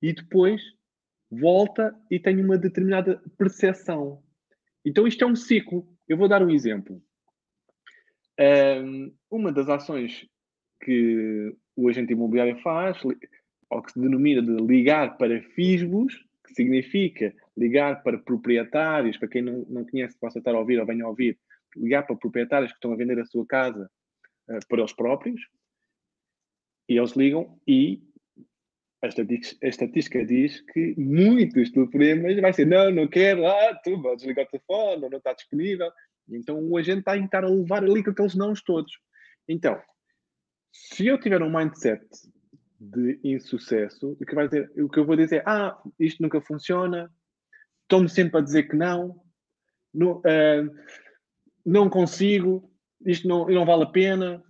E depois volta e tem uma determinada percepção. Então isto é um ciclo. Eu vou dar um exemplo. Um, uma das ações que o agente imobiliário faz, ou que se denomina de ligar para FISBOS, que significa ligar para proprietários, para quem não, não conhece, possa estar a ouvir ou venha a ouvir, ligar para proprietários que estão a vender a sua casa uh, para eles próprios, e eles ligam e a estatística, diz que muitos telefonemas vai ser não, não quero, ah, tu desligar o telefone, não está disponível. Então o agente está a tentar levar ali com aqueles nãos todos. Então, se eu tiver um mindset de insucesso, o que, vai dizer, o que eu vou dizer é: ah, isto nunca funciona, estou-me sempre a dizer que não, não, uh, não consigo, isto não, não vale a pena.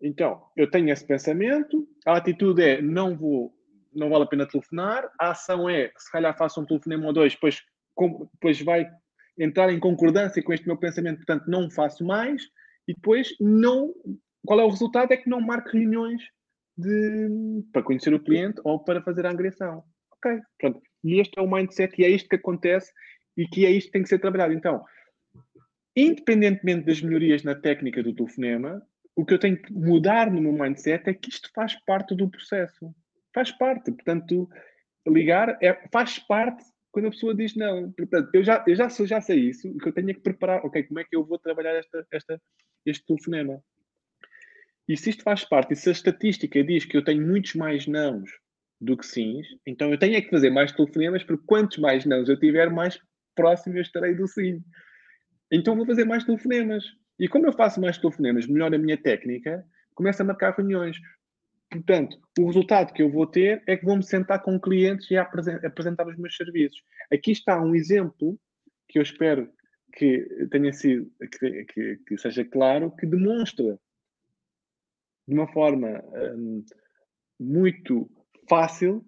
Então, eu tenho esse pensamento, a atitude é não vou, não vale a pena telefonar, a ação é se calhar faço um telefonema ou dois, depois, com, depois vai entrar em concordância com este meu pensamento, portanto não faço mais, e depois não. Qual é o resultado? É que não marco reuniões de, para conhecer o cliente ou para fazer a agressão. Ok, pronto. E este é o mindset e é isto que acontece e que é isto que tem que ser trabalhado. Então, independentemente das melhorias na técnica do telefonema, o que eu tenho que mudar no meu mindset é que isto faz parte do processo. Faz parte. Portanto, ligar é, faz parte quando a pessoa diz não. Portanto, eu já, eu já, já sei isso, que eu tenho que preparar, ok, como é que eu vou trabalhar esta, esta, este telefonema? E se isto faz parte, e se a estatística diz que eu tenho muitos mais nãos do que sims, então eu tenho é que fazer mais telefonemas, porque quantos mais nãos eu tiver, mais próximo eu estarei do sim. Então vou fazer mais telefonemas. E como eu faço mais telefonemas, melhor a minha técnica, começo a marcar reuniões. Portanto, o resultado que eu vou ter é que vou-me sentar com clientes e apresentar os meus serviços. Aqui está um exemplo que eu espero que tenha sido, que, que, que seja claro, que demonstra de uma forma um, muito fácil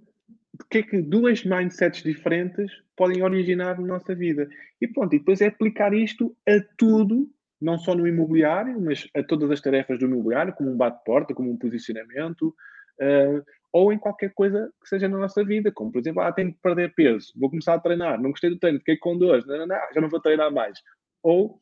o que é que duas mindsets diferentes podem originar na nossa vida. E pronto, e depois é aplicar isto a tudo, não só no imobiliário, mas a todas as tarefas do imobiliário, como um bate-porta, como um posicionamento, uh, ou em qualquer coisa que seja na nossa vida, como por exemplo, ah, tenho que perder peso, vou começar a treinar, não gostei do treino, fiquei com dores, não, não, não, já não vou treinar mais. Ou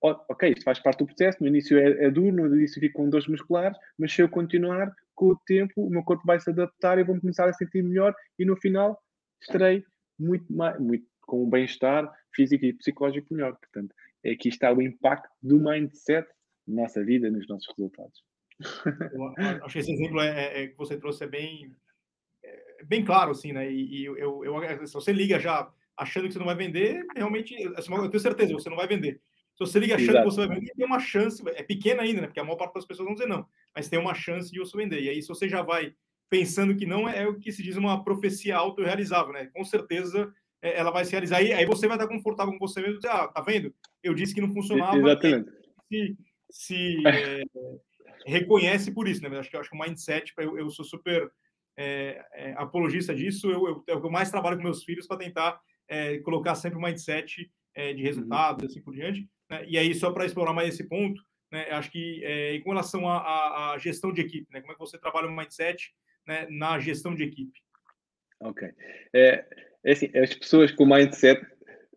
ok, isto faz parte do processo, no início é, é duro, no início fico com dores musculares, mas se eu continuar, com o tempo, o meu corpo vai se adaptar e vou começar a sentir melhor e no final estarei muito, mais, muito com um bem-estar físico e psicológico melhor. Portanto, é aqui está o impacto do mindset na nossa vida, nos nossos resultados. Eu acho que esse exemplo é, é, é, que você trouxe é bem, é, bem claro, assim, né? E, e eu, eu, se você liga já achando que você não vai vender, realmente, eu tenho certeza, você não vai vender. Se você liga achando Exato. que você vai vender, tem uma chance, é pequena ainda, né? Porque a maior parte das pessoas vão dizer não, mas tem uma chance de você vender. E aí, se você já vai pensando que não, é, é o que se diz uma profecia autorrealizável, né? Com certeza é, ela vai se realizar. E aí você vai estar confortável com você mesmo dizer, ah, tá vendo? Eu disse que não funcionava. Exatamente. Se, se é, reconhece por isso, né? Acho que, acho que o mindset, eu, eu sou super é, é, apologista disso, eu, eu, eu, mais trabalho com meus filhos para tentar é, colocar sempre o mindset de resultados, uhum. assim por diante. Né? E aí, só para explorar mais esse ponto, né, acho que é, com relação à, à, gestão de equipe, né, como é que você trabalha o mindset né, na gestão de equipe? Ok. É, é assim, as pessoas com mindset,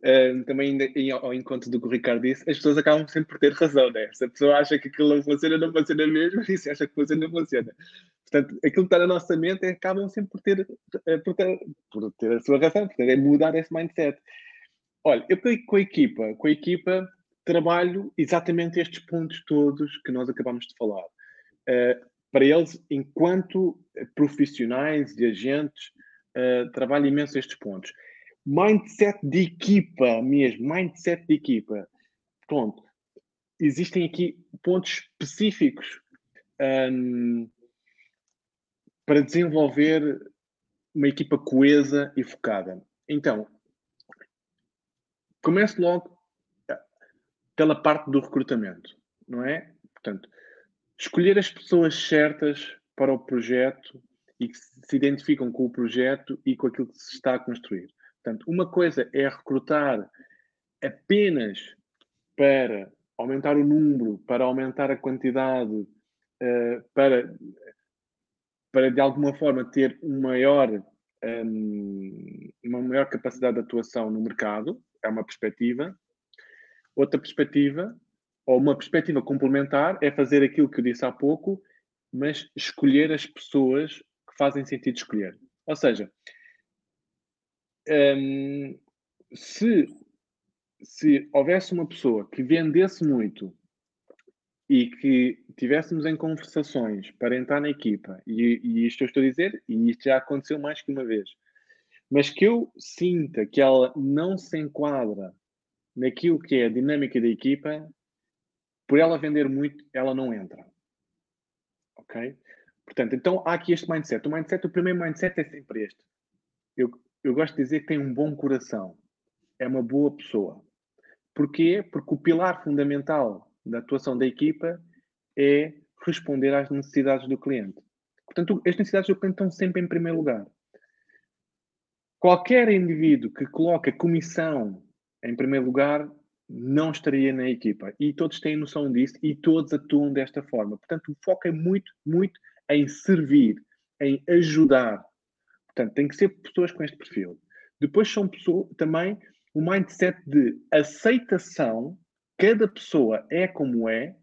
é, também em, ao encontro do que o Ricardo disse, as pessoas acabam sempre por ter razão, né? Se a pessoa acha que aquilo não funciona, não funciona mesmo, (laughs) e se acha que funciona, não funciona. Portanto, aquilo que está na nossa mente acabam sempre por ter, é, por ter, por ter a sua razão, portanto, é mudar esse mindset. Olha, eu com a equipa, com a equipa, trabalho exatamente estes pontos todos que nós acabamos de falar. Uh, para eles, enquanto profissionais e agentes, uh, trabalho imenso estes pontos. Mindset de equipa mesmo, mindset de equipa. Pronto. Existem aqui pontos específicos um, para desenvolver uma equipa coesa e focada. Então, comece logo pela parte do recrutamento, não é? Portanto, escolher as pessoas certas para o projeto e que se identificam com o projeto e com aquilo que se está a construir. Portanto, uma coisa é recrutar apenas para aumentar o número, para aumentar a quantidade, uh, para, para de alguma forma ter um maior, um, uma maior capacidade de atuação no mercado, é uma perspectiva. Outra perspectiva, ou uma perspectiva complementar, é fazer aquilo que eu disse há pouco, mas escolher as pessoas fazem sentido escolher. Ou seja, hum, se, se houvesse uma pessoa que vendesse muito e que tivéssemos em conversações para entrar na equipa, e, e isto eu estou a dizer, e isto já aconteceu mais que uma vez, mas que eu sinta que ela não se enquadra naquilo que é a dinâmica da equipa, por ela vender muito, ela não entra. Ok? Portanto, então há aqui este mindset. O mindset, o primeiro mindset é sempre este. Eu, eu gosto de dizer que tem um bom coração. É uma boa pessoa. Porquê? Porque o pilar fundamental da atuação da equipa é responder às necessidades do cliente. Portanto, as necessidades do cliente estão sempre em primeiro lugar. Qualquer indivíduo que coloca comissão em primeiro lugar não estaria na equipa. E todos têm noção disso e todos atuam desta forma. Portanto, o foco é muito, muito em servir, em ajudar. Portanto, tem que ser pessoas com este perfil. Depois são pessoas, também o mindset de aceitação, cada pessoa é como é,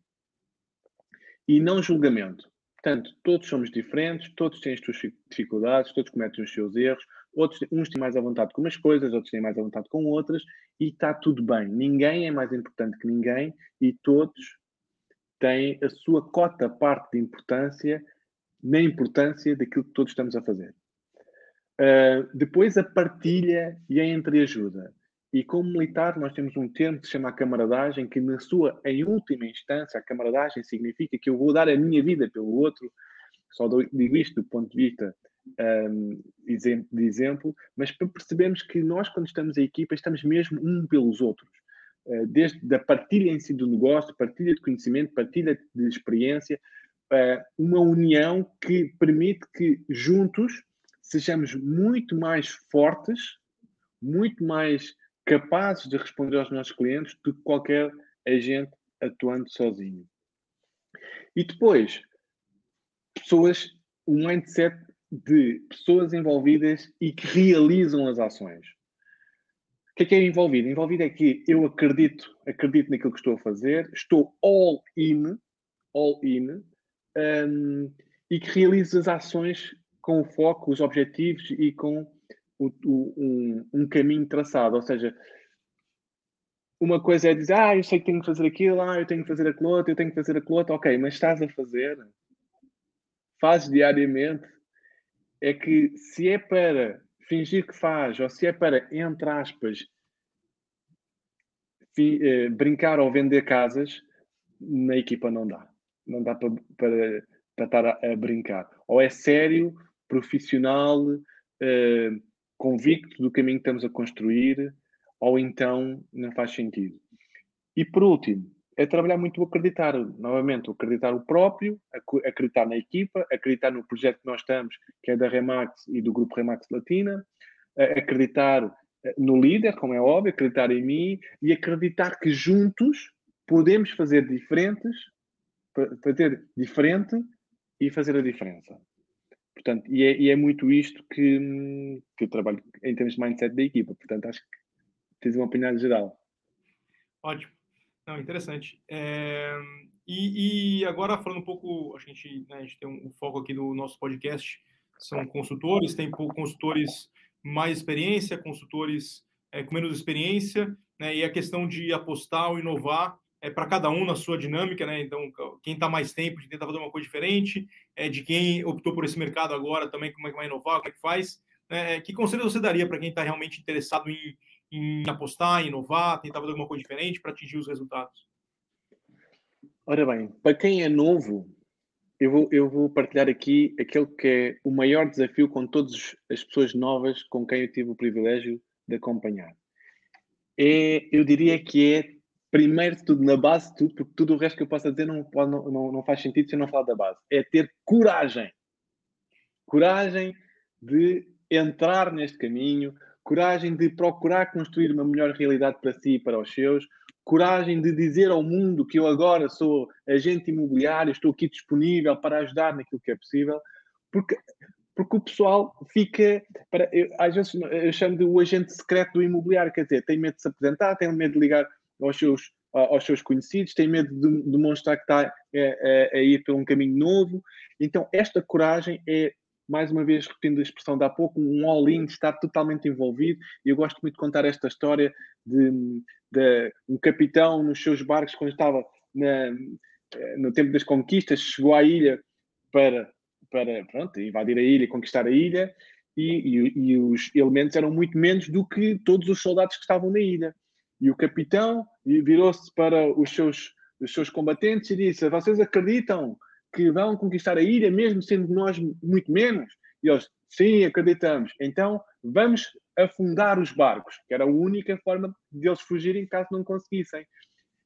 e não julgamento. Portanto, todos somos diferentes, todos têm as suas dificuldades, todos cometem os seus erros, outros, uns têm mais à vontade com umas coisas, outros têm mais à vontade com outras, e está tudo bem. Ninguém é mais importante que ninguém e todos têm a sua cota parte de importância na importância daquilo que todos estamos a fazer. Uh, depois a partilha e a entreajuda. E como militar nós temos um termo que se chama camaradagem, que na sua, em última instância, a camaradagem significa que eu vou dar a minha vida pelo outro, só digo isto do ponto de vista um, de exemplo, mas para percebermos que nós quando estamos em equipa estamos mesmo um pelos outros. Uh, desde a partilha em si do negócio, partilha de conhecimento, partilha de experiência, uma união que permite que juntos sejamos muito mais fortes, muito mais capazes de responder aos nossos clientes do que qualquer agente atuando sozinho. E depois, pessoas, um mindset de pessoas envolvidas e que realizam as ações. O que é que é envolvido? Envolvido é que eu acredito, acredito naquilo que estou a fazer, estou all in, all in, um, e que realizo as ações com o foco, os objetivos e com o, o, um, um, caminho traçado. Ou seja, uma coisa é dizer, ah, eu sei que tenho que fazer aquilo, ah, eu tenho que fazer aquilo outro, eu tenho que fazer aquilo outro. Ok, mas estás a fazer, fazes diariamente. É que se é para fingir que faz, ou se é para, entre aspas, eh, brincar ou vender casas, na equipa não dá. Não dá para, para, para estar a, a brincar. Ou é sério, profissional, uh, convicto do caminho que estamos a construir, ou então não faz sentido. E por último, é trabalhar muito o acreditar, novamente, o acreditar o próprio, acreditar na equipa, acreditar no projeto que nós estamos, que é da Remax e do grupo Remax Latina, acreditar eh, no líder, como é óbvio, acreditar em mim e acreditar que juntos podemos fazer diferentes, fazer diferente e fazer a diferença. Portanto, e é, e é, muito isto que, que eu trabalho em termos de mindset da equipa. Portanto, acho que tens uma opinião geral. Ótimo. Não, interessante. É, e, e, agora, falando um pouco, a gente, né, a gente tem um, um, foco aqui do nosso podcast, são consultores, tem consultores mais experiência, consultores é, com menos experiência, né, e a questão de apostar ou inovar é, para cada um na sua dinâmica, né? Então, quem está mais tempo de tentar fazer uma coisa diferente, é, de quem optou por esse mercado agora também, como é que vai inovar, o que é que faz. Né? Que conselho você daria para quem está realmente interessado em, em apostar, inovar, tentar fazer alguma coisa diferente para atingir os resultados? Ora bem, para quem é novo, eu vou, eu vou partilhar aqui aquele que é o maior desafio com todas as pessoas novas com quem eu tive o privilégio de acompanhar. É, eu diria que é primeiro de tudo, na base tudo, porque tudo o resto que eu possa dizer não, não, não, não faz sentido se eu não falar da base. É ter coragem. Coragem de entrar neste caminho, coragem de procurar construir uma melhor realidade para si e para os seus, coragem de dizer ao mundo que eu agora sou agente imobiliário, estou aqui disponível para ajudar naquilo que é possível, porque, porque o pessoal fica, para, eu, às vezes eu chamo de o agente secreto do imobiliário, quer dizer, tem medo de se apresentar, tem medo de ligar aos seus, aos seus conhecidos, tem medo de demonstrar que está a, a, a ir por um caminho novo. Então, esta coragem é mais uma vez, repetindo a expressão de há pouco, um all-in, estar totalmente envolvido. E eu gosto muito de contar esta história de, de, um capitão nos seus barcos, quando estava na, no tempo das conquistas, chegou à ilha para, para pronto, invadir a ilha, conquistar a ilha, e, e, e os elementos eram muito menos do que todos os soldados que estavam na ilha. E o capitão virou-se para os seus, os seus combatentes e disse: Vocês acreditam que vão conquistar a ilha, mesmo sendo nós muito menos? E eles: Sim, acreditamos. Então vamos afundar os barcos, que era a única forma de eles fugirem caso não conseguissem.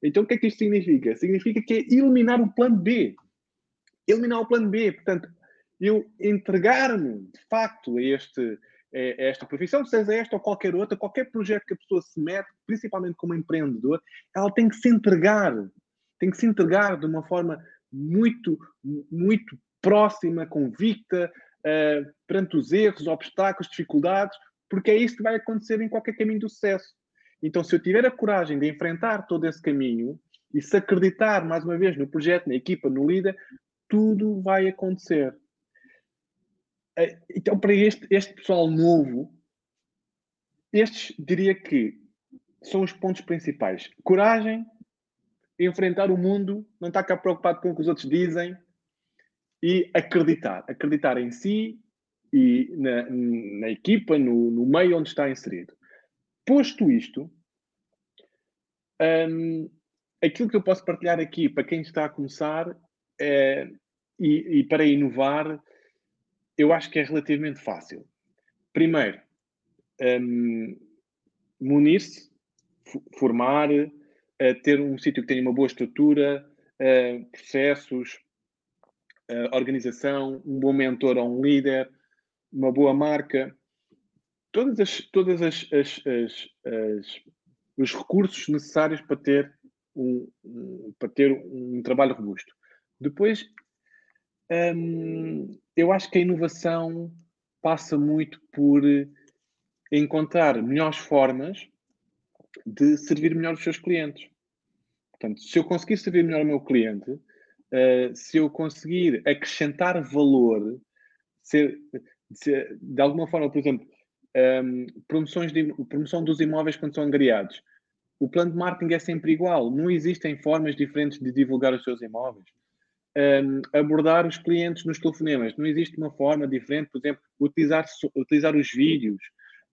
Então o que é que isto significa? Significa que é eliminar o plano B. eliminar o plano B. Portanto, eu entregar-me, de facto, a, este, a esta profissão, seja esta ou qualquer outra, qualquer projeto que a pessoa se mete, principalmente como empreendedor, ela tem que se entregar, tem que se entregar de uma forma muito, muito próxima, convicta, uh, perante os erros, obstáculos, dificuldades, porque é isso que vai acontecer em qualquer caminho do sucesso. Então, se eu tiver a coragem de enfrentar todo esse caminho e se acreditar, mais uma vez, no projeto, na equipa, no líder, tudo vai acontecer. Eh, então, para este, este pessoal novo, estes diria que são os pontos principais. Coragem, enfrentar o mundo, não estar cá preocupado com o que os outros dizem e acreditar. Acreditar em si e na, na equipa, no, no, meio onde está inserido. Posto isto, um, aquilo que eu posso partilhar aqui para quem está a começar é, e, e para inovar, eu acho que é relativamente fácil. Primeiro, um, munir-se, formar, uh, ter um sítio que tenha uma boa estrutura, uh, processos, uh, organização, um bom mentor ou um líder, uma boa marca, todas as, todas as, as, as, as os recursos necessários para ter um, um, para ter um trabalho robusto. Depois, eu acho que a inovação passa muito por encontrar melhores formas de servir melhor os seus clientes. Portanto, se eu conseguir servir melhor o meu cliente, uh, se eu conseguir acrescentar valor, de alguma forma, por exemplo, um, promoções de, promoção dos imóveis quando são angariados. O plano de marketing é sempre igual, não existem formas diferentes de divulgar os seus imóveis. Um, ehm, abordar os clientes nos telefonemas, não existe uma forma diferente, por exemplo, utilizar, utilizar os vídeos,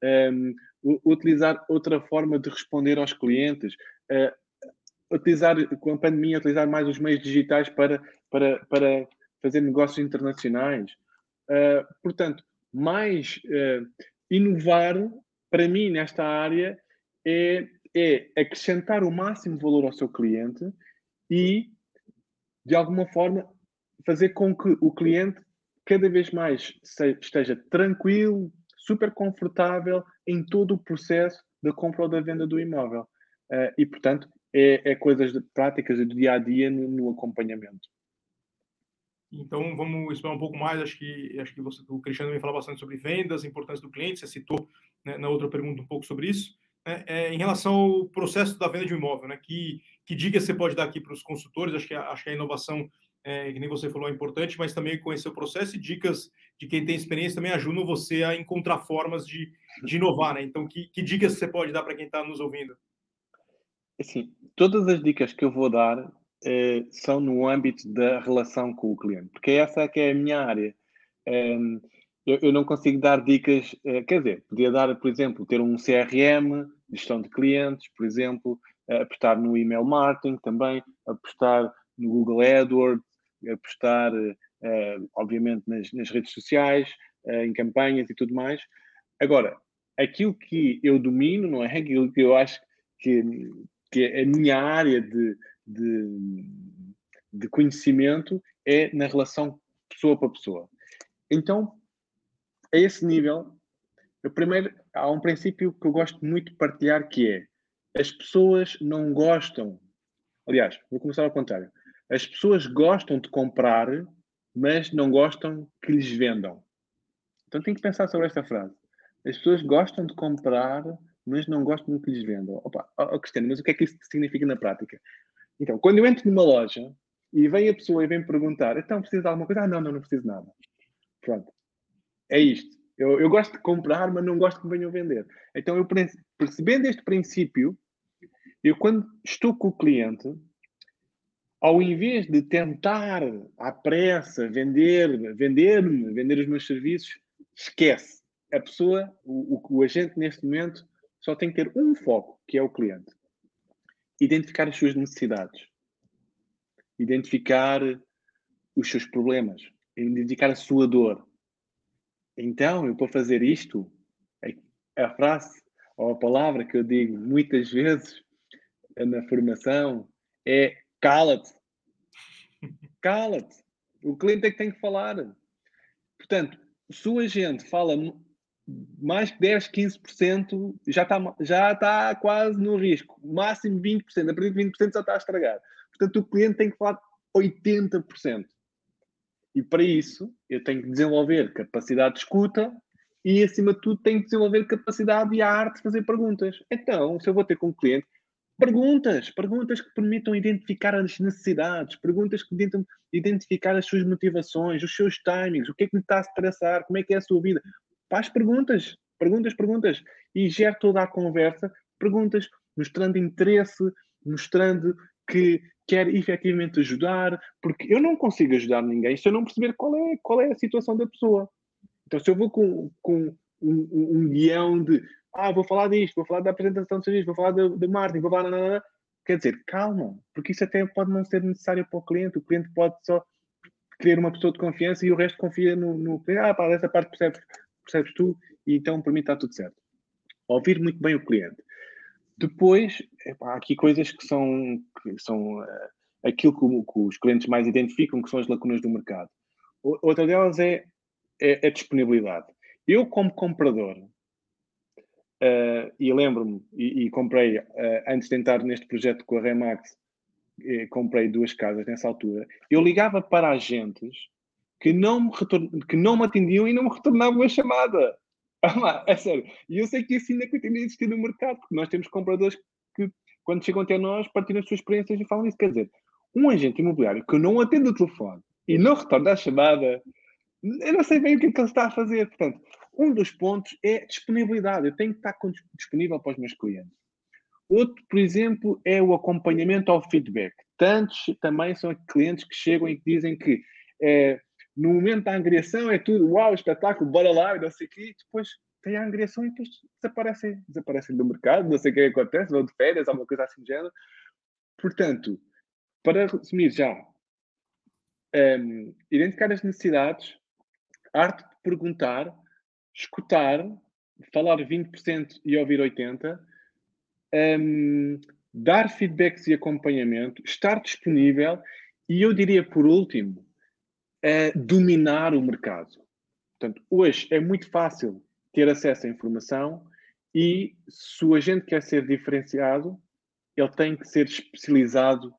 um, ehm, utilizar outra forma de responder aos clientes, uh, utilizar, com a pandemia, utilizar mais os meios digitais para, para, para fazer negócios internacionais. Uh, portanto, mais uh, inovar, para mim, nesta área, é, é acrescentar o máximo valor ao seu cliente e, de alguma forma, fazer com que o cliente cada vez mais esteja tranquilo, super confortável em todo o processo da compra ou da venda do imóvel. Uh, e, portanto, é, é coisas de, práticas do dia a dia no, no acompanhamento. Então, vamos explorar um pouco mais. Acho que acho que você, o Cristiano me falou bastante sobre vendas, importância do cliente. Você citou né, na outra pergunta um pouco sobre isso. Né, é, em relação ao processo da venda de um imóvel, né, que, que dicas você pode dar aqui para os consultores? Acho que, acho que a inovação, é, que nem você falou, é importante, mas também conhecer o processo e dicas de quem tem experiência também ajudam você a encontrar formas de, de inovar. Né? Então, que, que dicas você pode dar para quem está nos ouvindo? Assim, todas as dicas que eu vou dar eh, são no âmbito da relação com o cliente, porque essa é que é a minha área. Um, eu, eu, não consigo dar dicas, quer dizer, podia dar, por exemplo, ter um CRM, gestão de clientes, por exemplo, apostar no email marketing também, apostar no Google AdWords, apostar, obviamente, nas, nas, redes sociais, em campanhas e tudo mais. Agora, aquilo que eu domino, não é? (laughs) Aquilo que eu acho que, que é a minha área de, de, de conhecimento é na relação pessoa para pessoa. Então, a esse nível, eu primeiro há um princípio que eu gosto muito de partilhar que é as pessoas não gostam. Aliás, vou começar ao contrário. As pessoas gostam de comprar, mas não gostam que lhes vendam. Então tem que pensar sobre esta frase. As pessoas gostam de comprar, mas não gostam que lhes vendam. Opa, oh, Cristiano, mas o que é que isso significa na prática? Então, quando eu entro numa loja e vem a pessoa e vem perguntar, então precisa de alguma coisa? Ah, não, não, não preciso nada. Pronto. É isto. Eu, eu gosto de comprar, mas não gosto que me venham vender. Então, eu percebendo este princípio, eu quando estou com o cliente, ao invés de tentar à pressa vender, vender-me, vender os meus serviços, esquece. A pessoa, o, o, o agente neste momento, só tem que ter um foco, que é o cliente identificar as suas necessidades, identificar os seus problemas, identificar a sua dor. Então, eu para fazer isto, a frase ou a palavra que eu digo muitas vezes na formação é cala-te. (laughs) Cala-te. O cliente é que tem que falar. Portanto, se o agente fala mais que 10, 15%, já está, já está quase no risco. Máximo 20%. A partir de 20% já está a estragar. Portanto, o cliente tem que falar 80%. E para isso, eu tenho que desenvolver capacidade de escuta e, acima de tudo, tenho que desenvolver capacidade e a arte de fazer perguntas. Então, se eu vou ter com um cliente, perguntas, perguntas que permitam identificar as necessidades, perguntas que permitam identificar as suas motivações, os seus timings, o que é que lhe está a estressar, como é que é a sua vida. Faz perguntas, perguntas, perguntas. E gera toda a conversa, perguntas, mostrando interesse, mostrando que quer efetivamente ajudar, porque eu não consigo ajudar ninguém se eu não perceber qual é, qual é a situação da pessoa. Então, se eu vou com, com um, um, um guião de ah, vou falar disto, vou falar da apresentação de serviço, vou falar de, marketing, vou falar. Nanana. Quer dizer, calma, porque isso até pode não ser necessário para o cliente. O cliente pode só querer uma pessoa de confiança e o resto confia no, no cliente. Ah, pá, essa parte percebes, percebes tu e então para mim está tudo certo. Ouvir muito bem o cliente. Depois, há aqui coisas que são, que são uh, aquilo que, que, os clientes mais identificam, que são as lacunas do mercado. Outra delas é, é a disponibilidade. Eu, como comprador, uh, e lembro-me, e, e, comprei, uh, antes de entrar neste projeto com a Remax, comprei duas casas nessa altura, eu ligava para agentes que não me, que não me atendiam e não me retornavam a chamada. Ah, é sério. E eu sei que isso ainda continua a existir no mercado, porque nós temos compradores que, quando chegam até nós, partilham as suas experiências e falam isso. Quer dizer, um agente imobiliário que não atende o telefone e não retorna a chamada, eu não sei bem o que é que ele está a fazer. Portanto, um dos pontos é disponibilidade. Eu tenho que estar disponível para os meus clientes. Outro, por exemplo, é o acompanhamento ao feedback. Tantos também são clientes que chegam e que dizem que é, no momento da angriação é tudo, uau, espetáculo, bora lá, e não sei o quê, depois tem a angriação e depois desaparecem, desaparecem do mercado, não sei o que acontece, vão de férias, alguma coisa assim do género. Portanto, para resumir já, um, identificar as necessidades, arte de perguntar, escutar, falar 20% e ouvir 80%, um, dar feedbacks e acompanhamento, estar disponível e eu diria por último, a dominar o mercado. Portanto, hoje é muito fácil ter acesso à informação e se o agente quer ser diferenciado, ele tem que ser especializado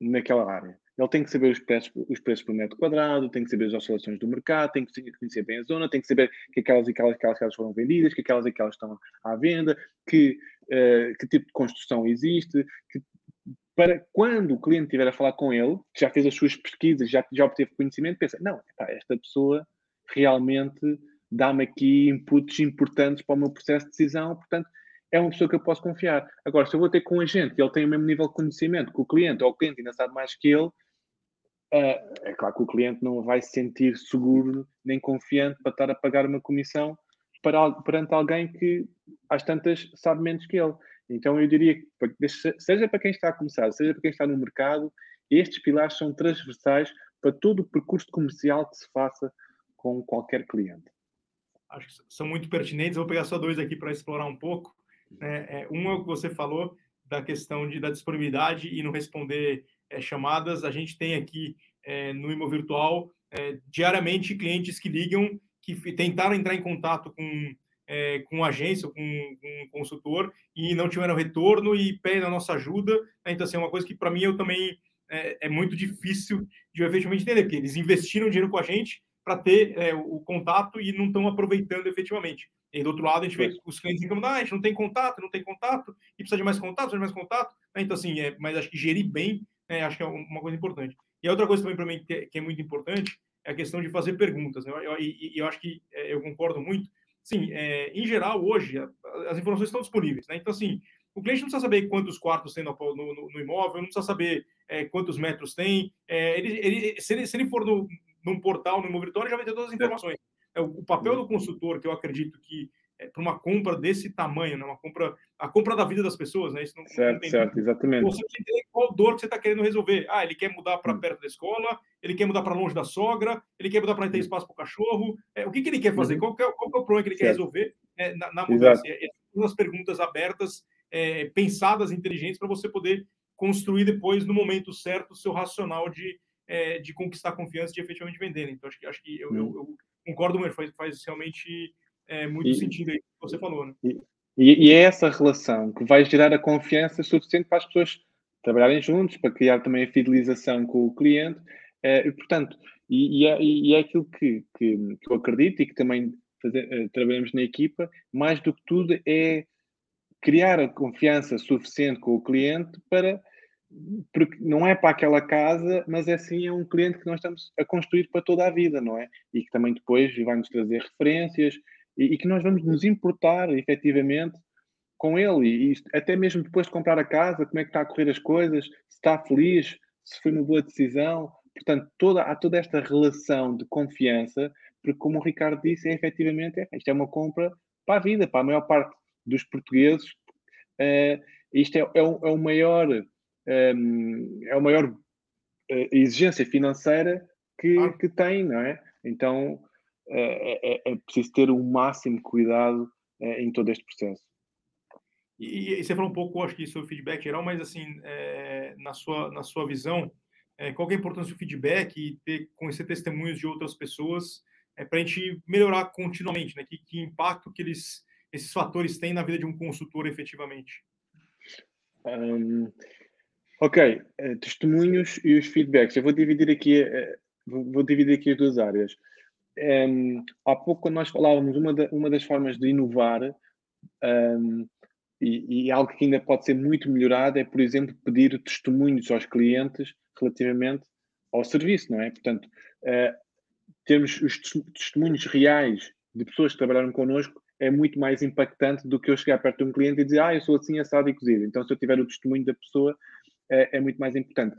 naquela área. Ele tem que saber os preços, os preços por metro quadrado, tem que saber as oscilações do mercado, tem que conhecer bem a zona, tem que saber que aquelas e aquelas, aquelas, aquelas foram vendidas, que aquelas e aquelas estão à venda, que, uh, que tipo de construção existe, que para quando o cliente estiver a falar com ele, que já fez as suas pesquisas, já, já obteve conhecimento, pensa, não, epá, esta pessoa realmente dá-me aqui inputs importantes para o meu processo de decisão, portanto, é uma pessoa que eu posso confiar. Agora, se eu vou ter com um agente e ele tem o mesmo nível de conhecimento que o cliente, ou o cliente ainda sabe mais que ele, uh, é claro que o cliente não vai se sentir seguro nem confiante para estar a pagar uma comissão para, perante alguém que, às tantas, sabe menos que ele. Então eu diria que, seja para quem está a começar, seja para quem está no mercado, estes pilares são transversais para todo o percurso comercial que se faça com qualquer cliente. Acho que são muito pertinentes. Vou pegar só dois aqui para explorar um pouco. É, é, um é o que você falou da questão de, da disponibilidade e não responder é, chamadas. A gente tem aqui é, no Imo Virtual é, diariamente clientes que ligam, que tentaram entrar em contato com é, com agência, com, com um consultor, e não tiveram retorno e pedem a nossa ajuda. Né? Então, assim, é uma coisa que para mim eu também é, é, muito difícil de efetivamente entender, porque eles investiram dinheiro com a gente para ter é, o contato e não estão aproveitando efetivamente. E do outro lado, a gente vê os clientes reclamando, ah, a gente não tem contato, não tem contato, e precisa de mais contato, precisa de mais contato. Né? Então, assim, é, mas acho que gerir bem, né, acho que é uma coisa importante. E a outra coisa também para mim que é, que é, muito importante é a questão de fazer perguntas. Né? E eu, eu, acho que é, eu concordo muito sim, é, em geral, hoje, as informações estão disponíveis. Né? Então, assim, o cliente não precisa saber quantos quartos tem no, no, no imóvel, não precisa saber é, quantos metros tem. É, ele, ele, se, ele, se ele for no, num portal, no imobiliário, ele já vai ter todas as informações. É, o, o papel do consultor, que eu acredito que é, para uma compra desse tamanho, né? uma compra, a compra da vida das pessoas, né? Isso não, certo, não certo, exatamente. Você tem qual dor que você está querendo resolver. Ah, ele quer mudar para hum. perto da escola, ele quer mudar para longe da sogra, ele quer mudar para ter hum. espaço para o cachorro. É, o que, que ele quer fazer? Uhum. Qual, que é, qual que é o problema que ele certo. quer resolver é, na, na, mudança? É, umas perguntas abertas, é, pensadas, inteligentes, para você poder construir depois, no momento certo, o seu racional de, é, de conquistar confiança de efetivamente vender. Né? Então, acho que, acho que eu, eu, eu concordo muito, faz, faz realmente é, muito e, sentido aí que você falou. Né? E, e, é essa relação que vai gerar a confiança suficiente para as pessoas trabalharem juntos, para criar também a fidelização com o cliente. É, e, portanto, e, e, é, e é aquilo que, que, que, eu acredito e que também fazer, uh, trabalhamos na equipa, mais do que tudo é criar a confiança suficiente com o cliente para porque não é para aquela casa, mas é sim é um cliente que nós estamos a construir para toda a vida, não é? E que também depois vai nos trazer referências e, e que nós vamos nos importar efetivamente com ele e, e até mesmo depois de comprar a casa, como é que está a correr as coisas, se está feliz, se foi uma boa decisão, Portanto, toda, há toda esta relação de confiança, porque, como o Ricardo disse, é efetivamente é, isto é uma compra para a vida, para a maior parte dos portugueses. Uh, isto é, é, o, é o maior, um, ehm, é o maior uh, exigência financeira que, ah. que tem, não é? Então, é, é, preciso ter o máximo cuidado em todo este processo. E, e, você falou um pouco, acho que sobre feedback geral, mas assim, na, sua, na sua visão, é, qual é a importância do feedback e ter, conhecer testemunhos de outras pessoas é, para a gente melhorar continuamente, né? Que, que impacto que eles, esses fatores têm na vida de um consultor efetivamente? Um, ok, uh, testemunhos e os feedbacks. Eu vou dividir aqui, vou, vou, dividir aqui as duas áreas. Um, há pouco, quando nós falávamos, uma, da, uma das formas de inovar um, e, e, algo que ainda pode ser muito melhorado é, por exemplo, pedir testemunhos aos clientes relativamente ao serviço, não é? Portanto, uh, termos os testemunhos reais de pessoas que trabalharam connosco é muito mais impactante do que eu chegar perto de um cliente e dizer, ah, eu sou assim assado e cozido. Então, se eu tiver o testemunho da pessoa, é, é muito mais importante,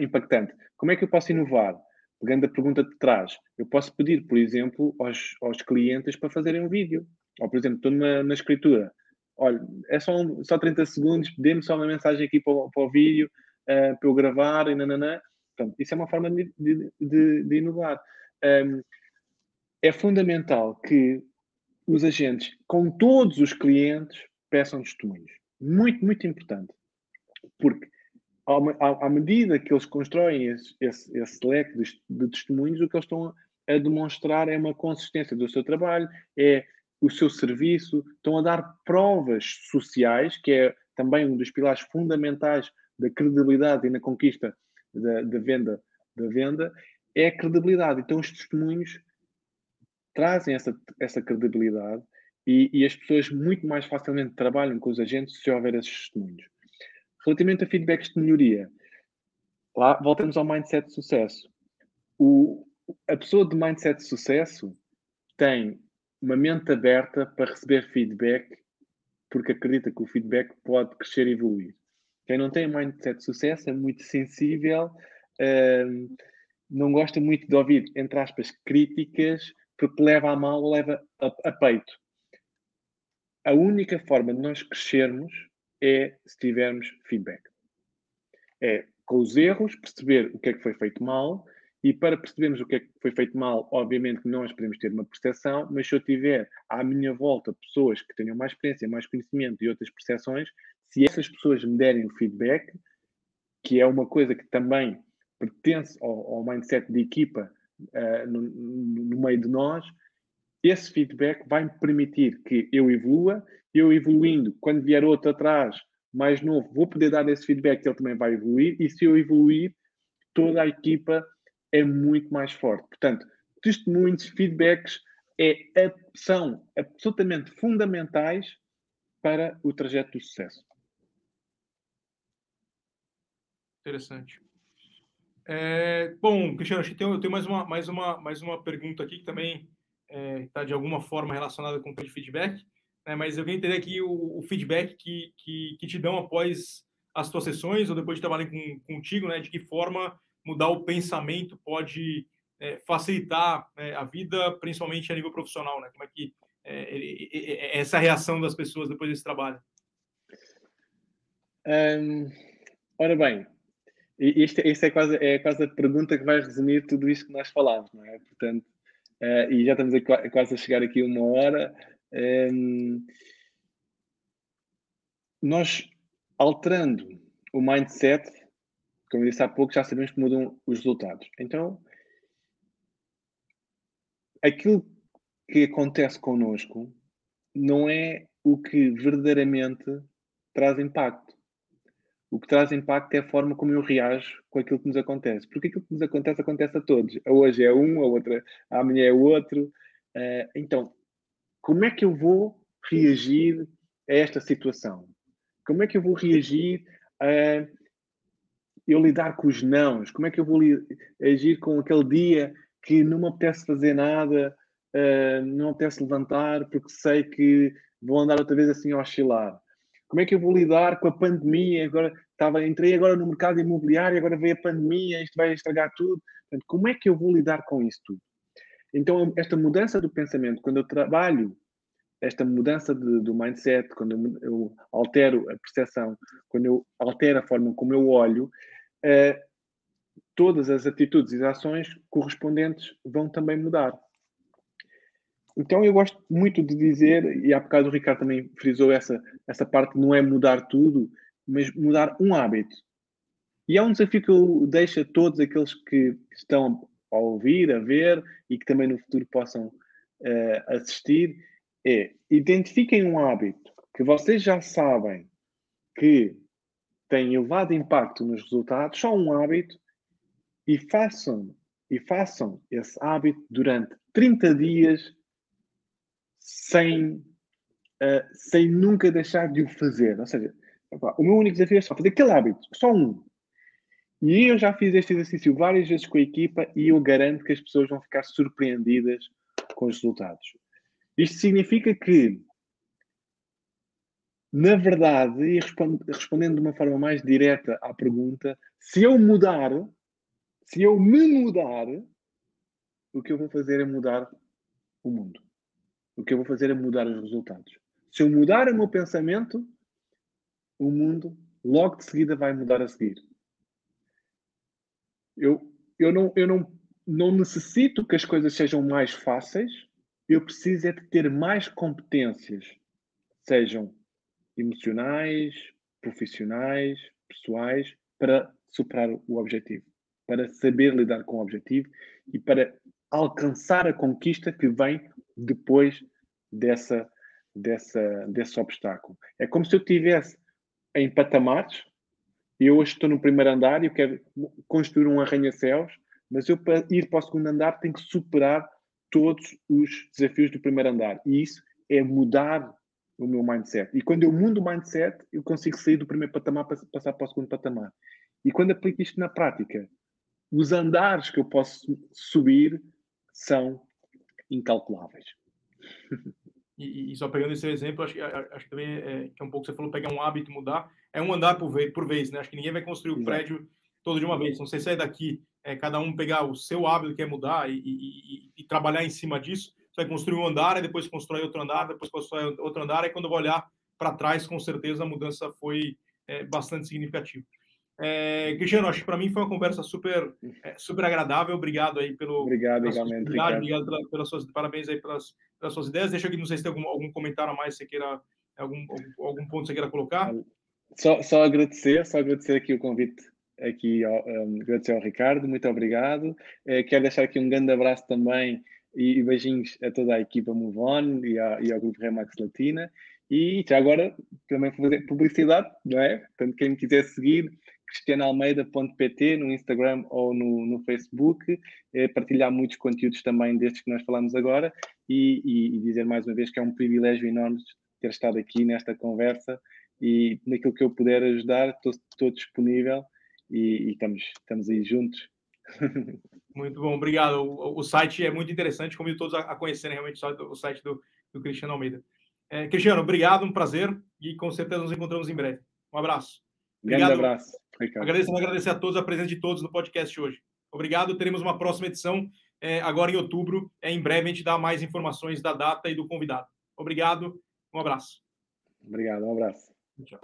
impactante. Como é que eu posso inovar? Pegando a pergunta de trás, eu posso pedir, por exemplo, aos, aos clientes para fazerem um vídeo. Ou, por exemplo, estou numa, na escritura olha, é só, um, só 30 segundos, dê-me só uma mensagem aqui para, o, para o vídeo, uh, para eu gravar e nananã. Portanto, isso é uma forma de, de, de, de inovar. Um, é fundamental que os agentes, com todos os clientes, peçam testemunhos. Muito, muito importante. Porque à, medida que eles constroem esse, esse, esse leque de, de, testemunhos, o que eles estão a demonstrar é uma consistência do seu trabalho, é o seu serviço, estão a dar provas sociais, que é também um dos pilares fundamentais da credibilidade e na conquista da, da venda, da venda, é a credibilidade. Então os testemunhos trazem essa, essa credibilidade e, e, as pessoas muito mais facilmente trabalham com os agentes se houver esses testemunhos. Relativamente a feedbacks de melhoria, lá voltamos ao mindset de sucesso. O, a pessoa de mindset de sucesso tem uma mente aberta para receber feedback, porque acredita que o feedback pode crescer e evoluir. Quem não tem mindset de sucesso é muito sensível, uh, não gosta muito de ouvir, entre aspas, críticas, porque leva a mal ou leva a, a peito. A única forma de nós crescermos é se tivermos feedback. É com os erros, perceber o que é que foi feito mal e para percebermos o que é que foi feito mal, obviamente nós podemos ter uma percepção, mas se eu tiver à minha volta pessoas que tenham mais experiência, mais conhecimento e outras percepções, se essas pessoas me derem o feedback, que é uma coisa que também pertence ao, ao mindset de equipa uh, no, no, meio de nós, esse feedback vai me permitir que eu evolua, eu evoluindo, quando vier outro atrás, mais novo, vou poder dar esse feedback, ele também vai evoluir, e se eu evoluir, toda a equipa é muito mais forte. Portanto, testemunhos, feedbacks é, são absolutamente fundamentais para o trajeto do sucesso. Interessante. É, bom, Cristiano, que tem, eu tenho mais uma, mais, uma, mais uma pergunta aqui que também está é, de alguma forma relacionada com o feedback, né, mas eu queria entender aqui o, o feedback que, que, que, te dão após as tuas sessões ou depois de trabalhar com, contigo, né, de que forma mudar o pensamento pode é, facilitar é, a vida, principalmente a nível profissional, né? Como é que é, essa reação das pessoas depois desse trabalho? Um, ora bem, isto é, quase, é quase a pergunta que vai resumir tudo isto que nós falámos, não é? Portanto, uh, e já estamos a, quase a chegar aqui uma hora. Um, nós, alterando o mindset, como eu disse há pouco, já sabemos que mudam os resultados. Então, aquilo que acontece connosco não é o que verdadeiramente traz impacto. O que traz impacto é a forma como eu reajo com aquilo que nos acontece. Porque aquilo que nos acontece, acontece a todos. Hoje é um, a outra, amanhã é outro. Uh, então, como é que eu vou reagir a esta situação? Como é que eu vou reagir a eu lidar com os nãos? Como é que eu vou agir com aquele dia que não me apetece fazer nada, uh, não me apetece levantar porque sei que vou andar outra vez assim a oscilar? Como é que eu vou lidar com a pandemia? Agora estava, entrei agora no mercado imobiliário, agora veio a pandemia, isto vai estragar tudo. Portanto, como é que eu vou lidar com isso tudo? Então, esta mudança do pensamento, quando eu trabalho esta mudança de, do mindset, quando eu, eu, altero a percepção, quando eu altero a forma como eu olho, eh, todas as atitudes e ações correspondentes vão também mudar. Então eu gosto muito de dizer, e há bocado o Ricardo também frisou essa, essa parte, não é mudar tudo, mas mudar um hábito. E é um desafio que eu deixo a todos aqueles que estão a ouvir, a ver e que também no futuro possam uh, assistir, é identifiquem um hábito que vocês já sabem que tem elevado impacto nos resultados, só um hábito, e façam, e façam esse hábito durante 30 dias sem, uh, sem nunca deixar de o fazer. Ou seja, o meu único desafio é só fazer aquele hábito, só um. E eu já fiz este exercício várias vezes com a equipa e eu garanto que as pessoas vão ficar surpreendidas com os resultados. Isto significa que, na verdade, e respondendo de uma forma mais direta à pergunta, se eu mudar, se eu me mudar, o que eu vou fazer é mudar o mundo. O que eu vou fazer é mudar os resultados. Se eu mudar o meu pensamento, o mundo logo de seguida vai mudar a seguir. Eu, eu, não, eu não, não necessito que as coisas sejam mais fáceis, eu preciso é de ter mais competências, sejam emocionais, profissionais, pessoais, para superar o objetivo, para saber lidar com o objetivo e para alcançar a conquista que vem depois dessa, dessa, desse obstáculo. É como se eu estivesse em patamares, eu hoje estou no primeiro andar e eu quero construir um arranha-céus, mas eu para ir para o segundo andar tenho que superar todos os desafios do primeiro andar. E isso é mudar o meu mindset. E quando eu mudo o mindset, eu consigo sair do primeiro patamar para passar para o segundo patamar. E quando aplico isto na prática, os andares que eu posso subir são incalculáveis. (laughs) E, e, só pegando esse exemplo, acho, acho que também é, que é um pouco você falou, pegar um hábito e mudar, é um andar por vez, por vez, né? Acho que ninguém vai construir o um prédio todo de uma vez. Então, você sai daqui, é, cada um pegar o seu hábito que quer mudar e, e, e, trabalhar em cima disso, você vai construir um andar, e depois constrói outro andar, depois constrói outro andar, e quando eu vou olhar para trás, com certeza a mudança foi é, bastante significativa. É, Cristiano, acho que para mim foi uma conversa super, é, super agradável. Obrigado aí pelo. Obrigado, igualmente. Obrigado pela, pelas suas, parabéns aí pelas, pelas suas ideias. Deixa aqui, não sei se tem algum, algum comentário a mais, você queira, algum, algum ponto que você queira colocar. Só, só agradecer, só agradecer aqui o convite, aqui ao, um, agradecer ao Ricardo, muito obrigado. É, quero deixar aqui um grande abraço também e, e beijinhos a toda a equipa Move On e, a, e ao grupo Remax Latina. E já agora também fazer publicidade, não é? Portanto, quem me quiser seguir, cristianalmeida.pt no Instagram ou no, no Facebook, é, partilhar muitos conteúdos também destes que nós falamos agora e, e, e, dizer mais uma vez que é um privilégio enorme ter estado aqui nesta conversa e naquilo que eu puder ajudar, estou, disponível e, e, estamos, estamos aí juntos. Muito bom, obrigado. O, o, site é muito interessante, convido todos a, a conhecerem realmente o site do, do Cristiano Almeida. É, Cristiano, obrigado, um prazer e com certeza nos encontramos em breve. Um abraço. Obrigado. Grande abraço. Agradeço, agradecer a todos a presença de todos no podcast hoje. Obrigado. Teremos uma próxima edição é, agora em outubro. É, em breve a gente dá mais informações da data e do convidado. Obrigado. Um abraço. Obrigado. Um abraço. Tchau.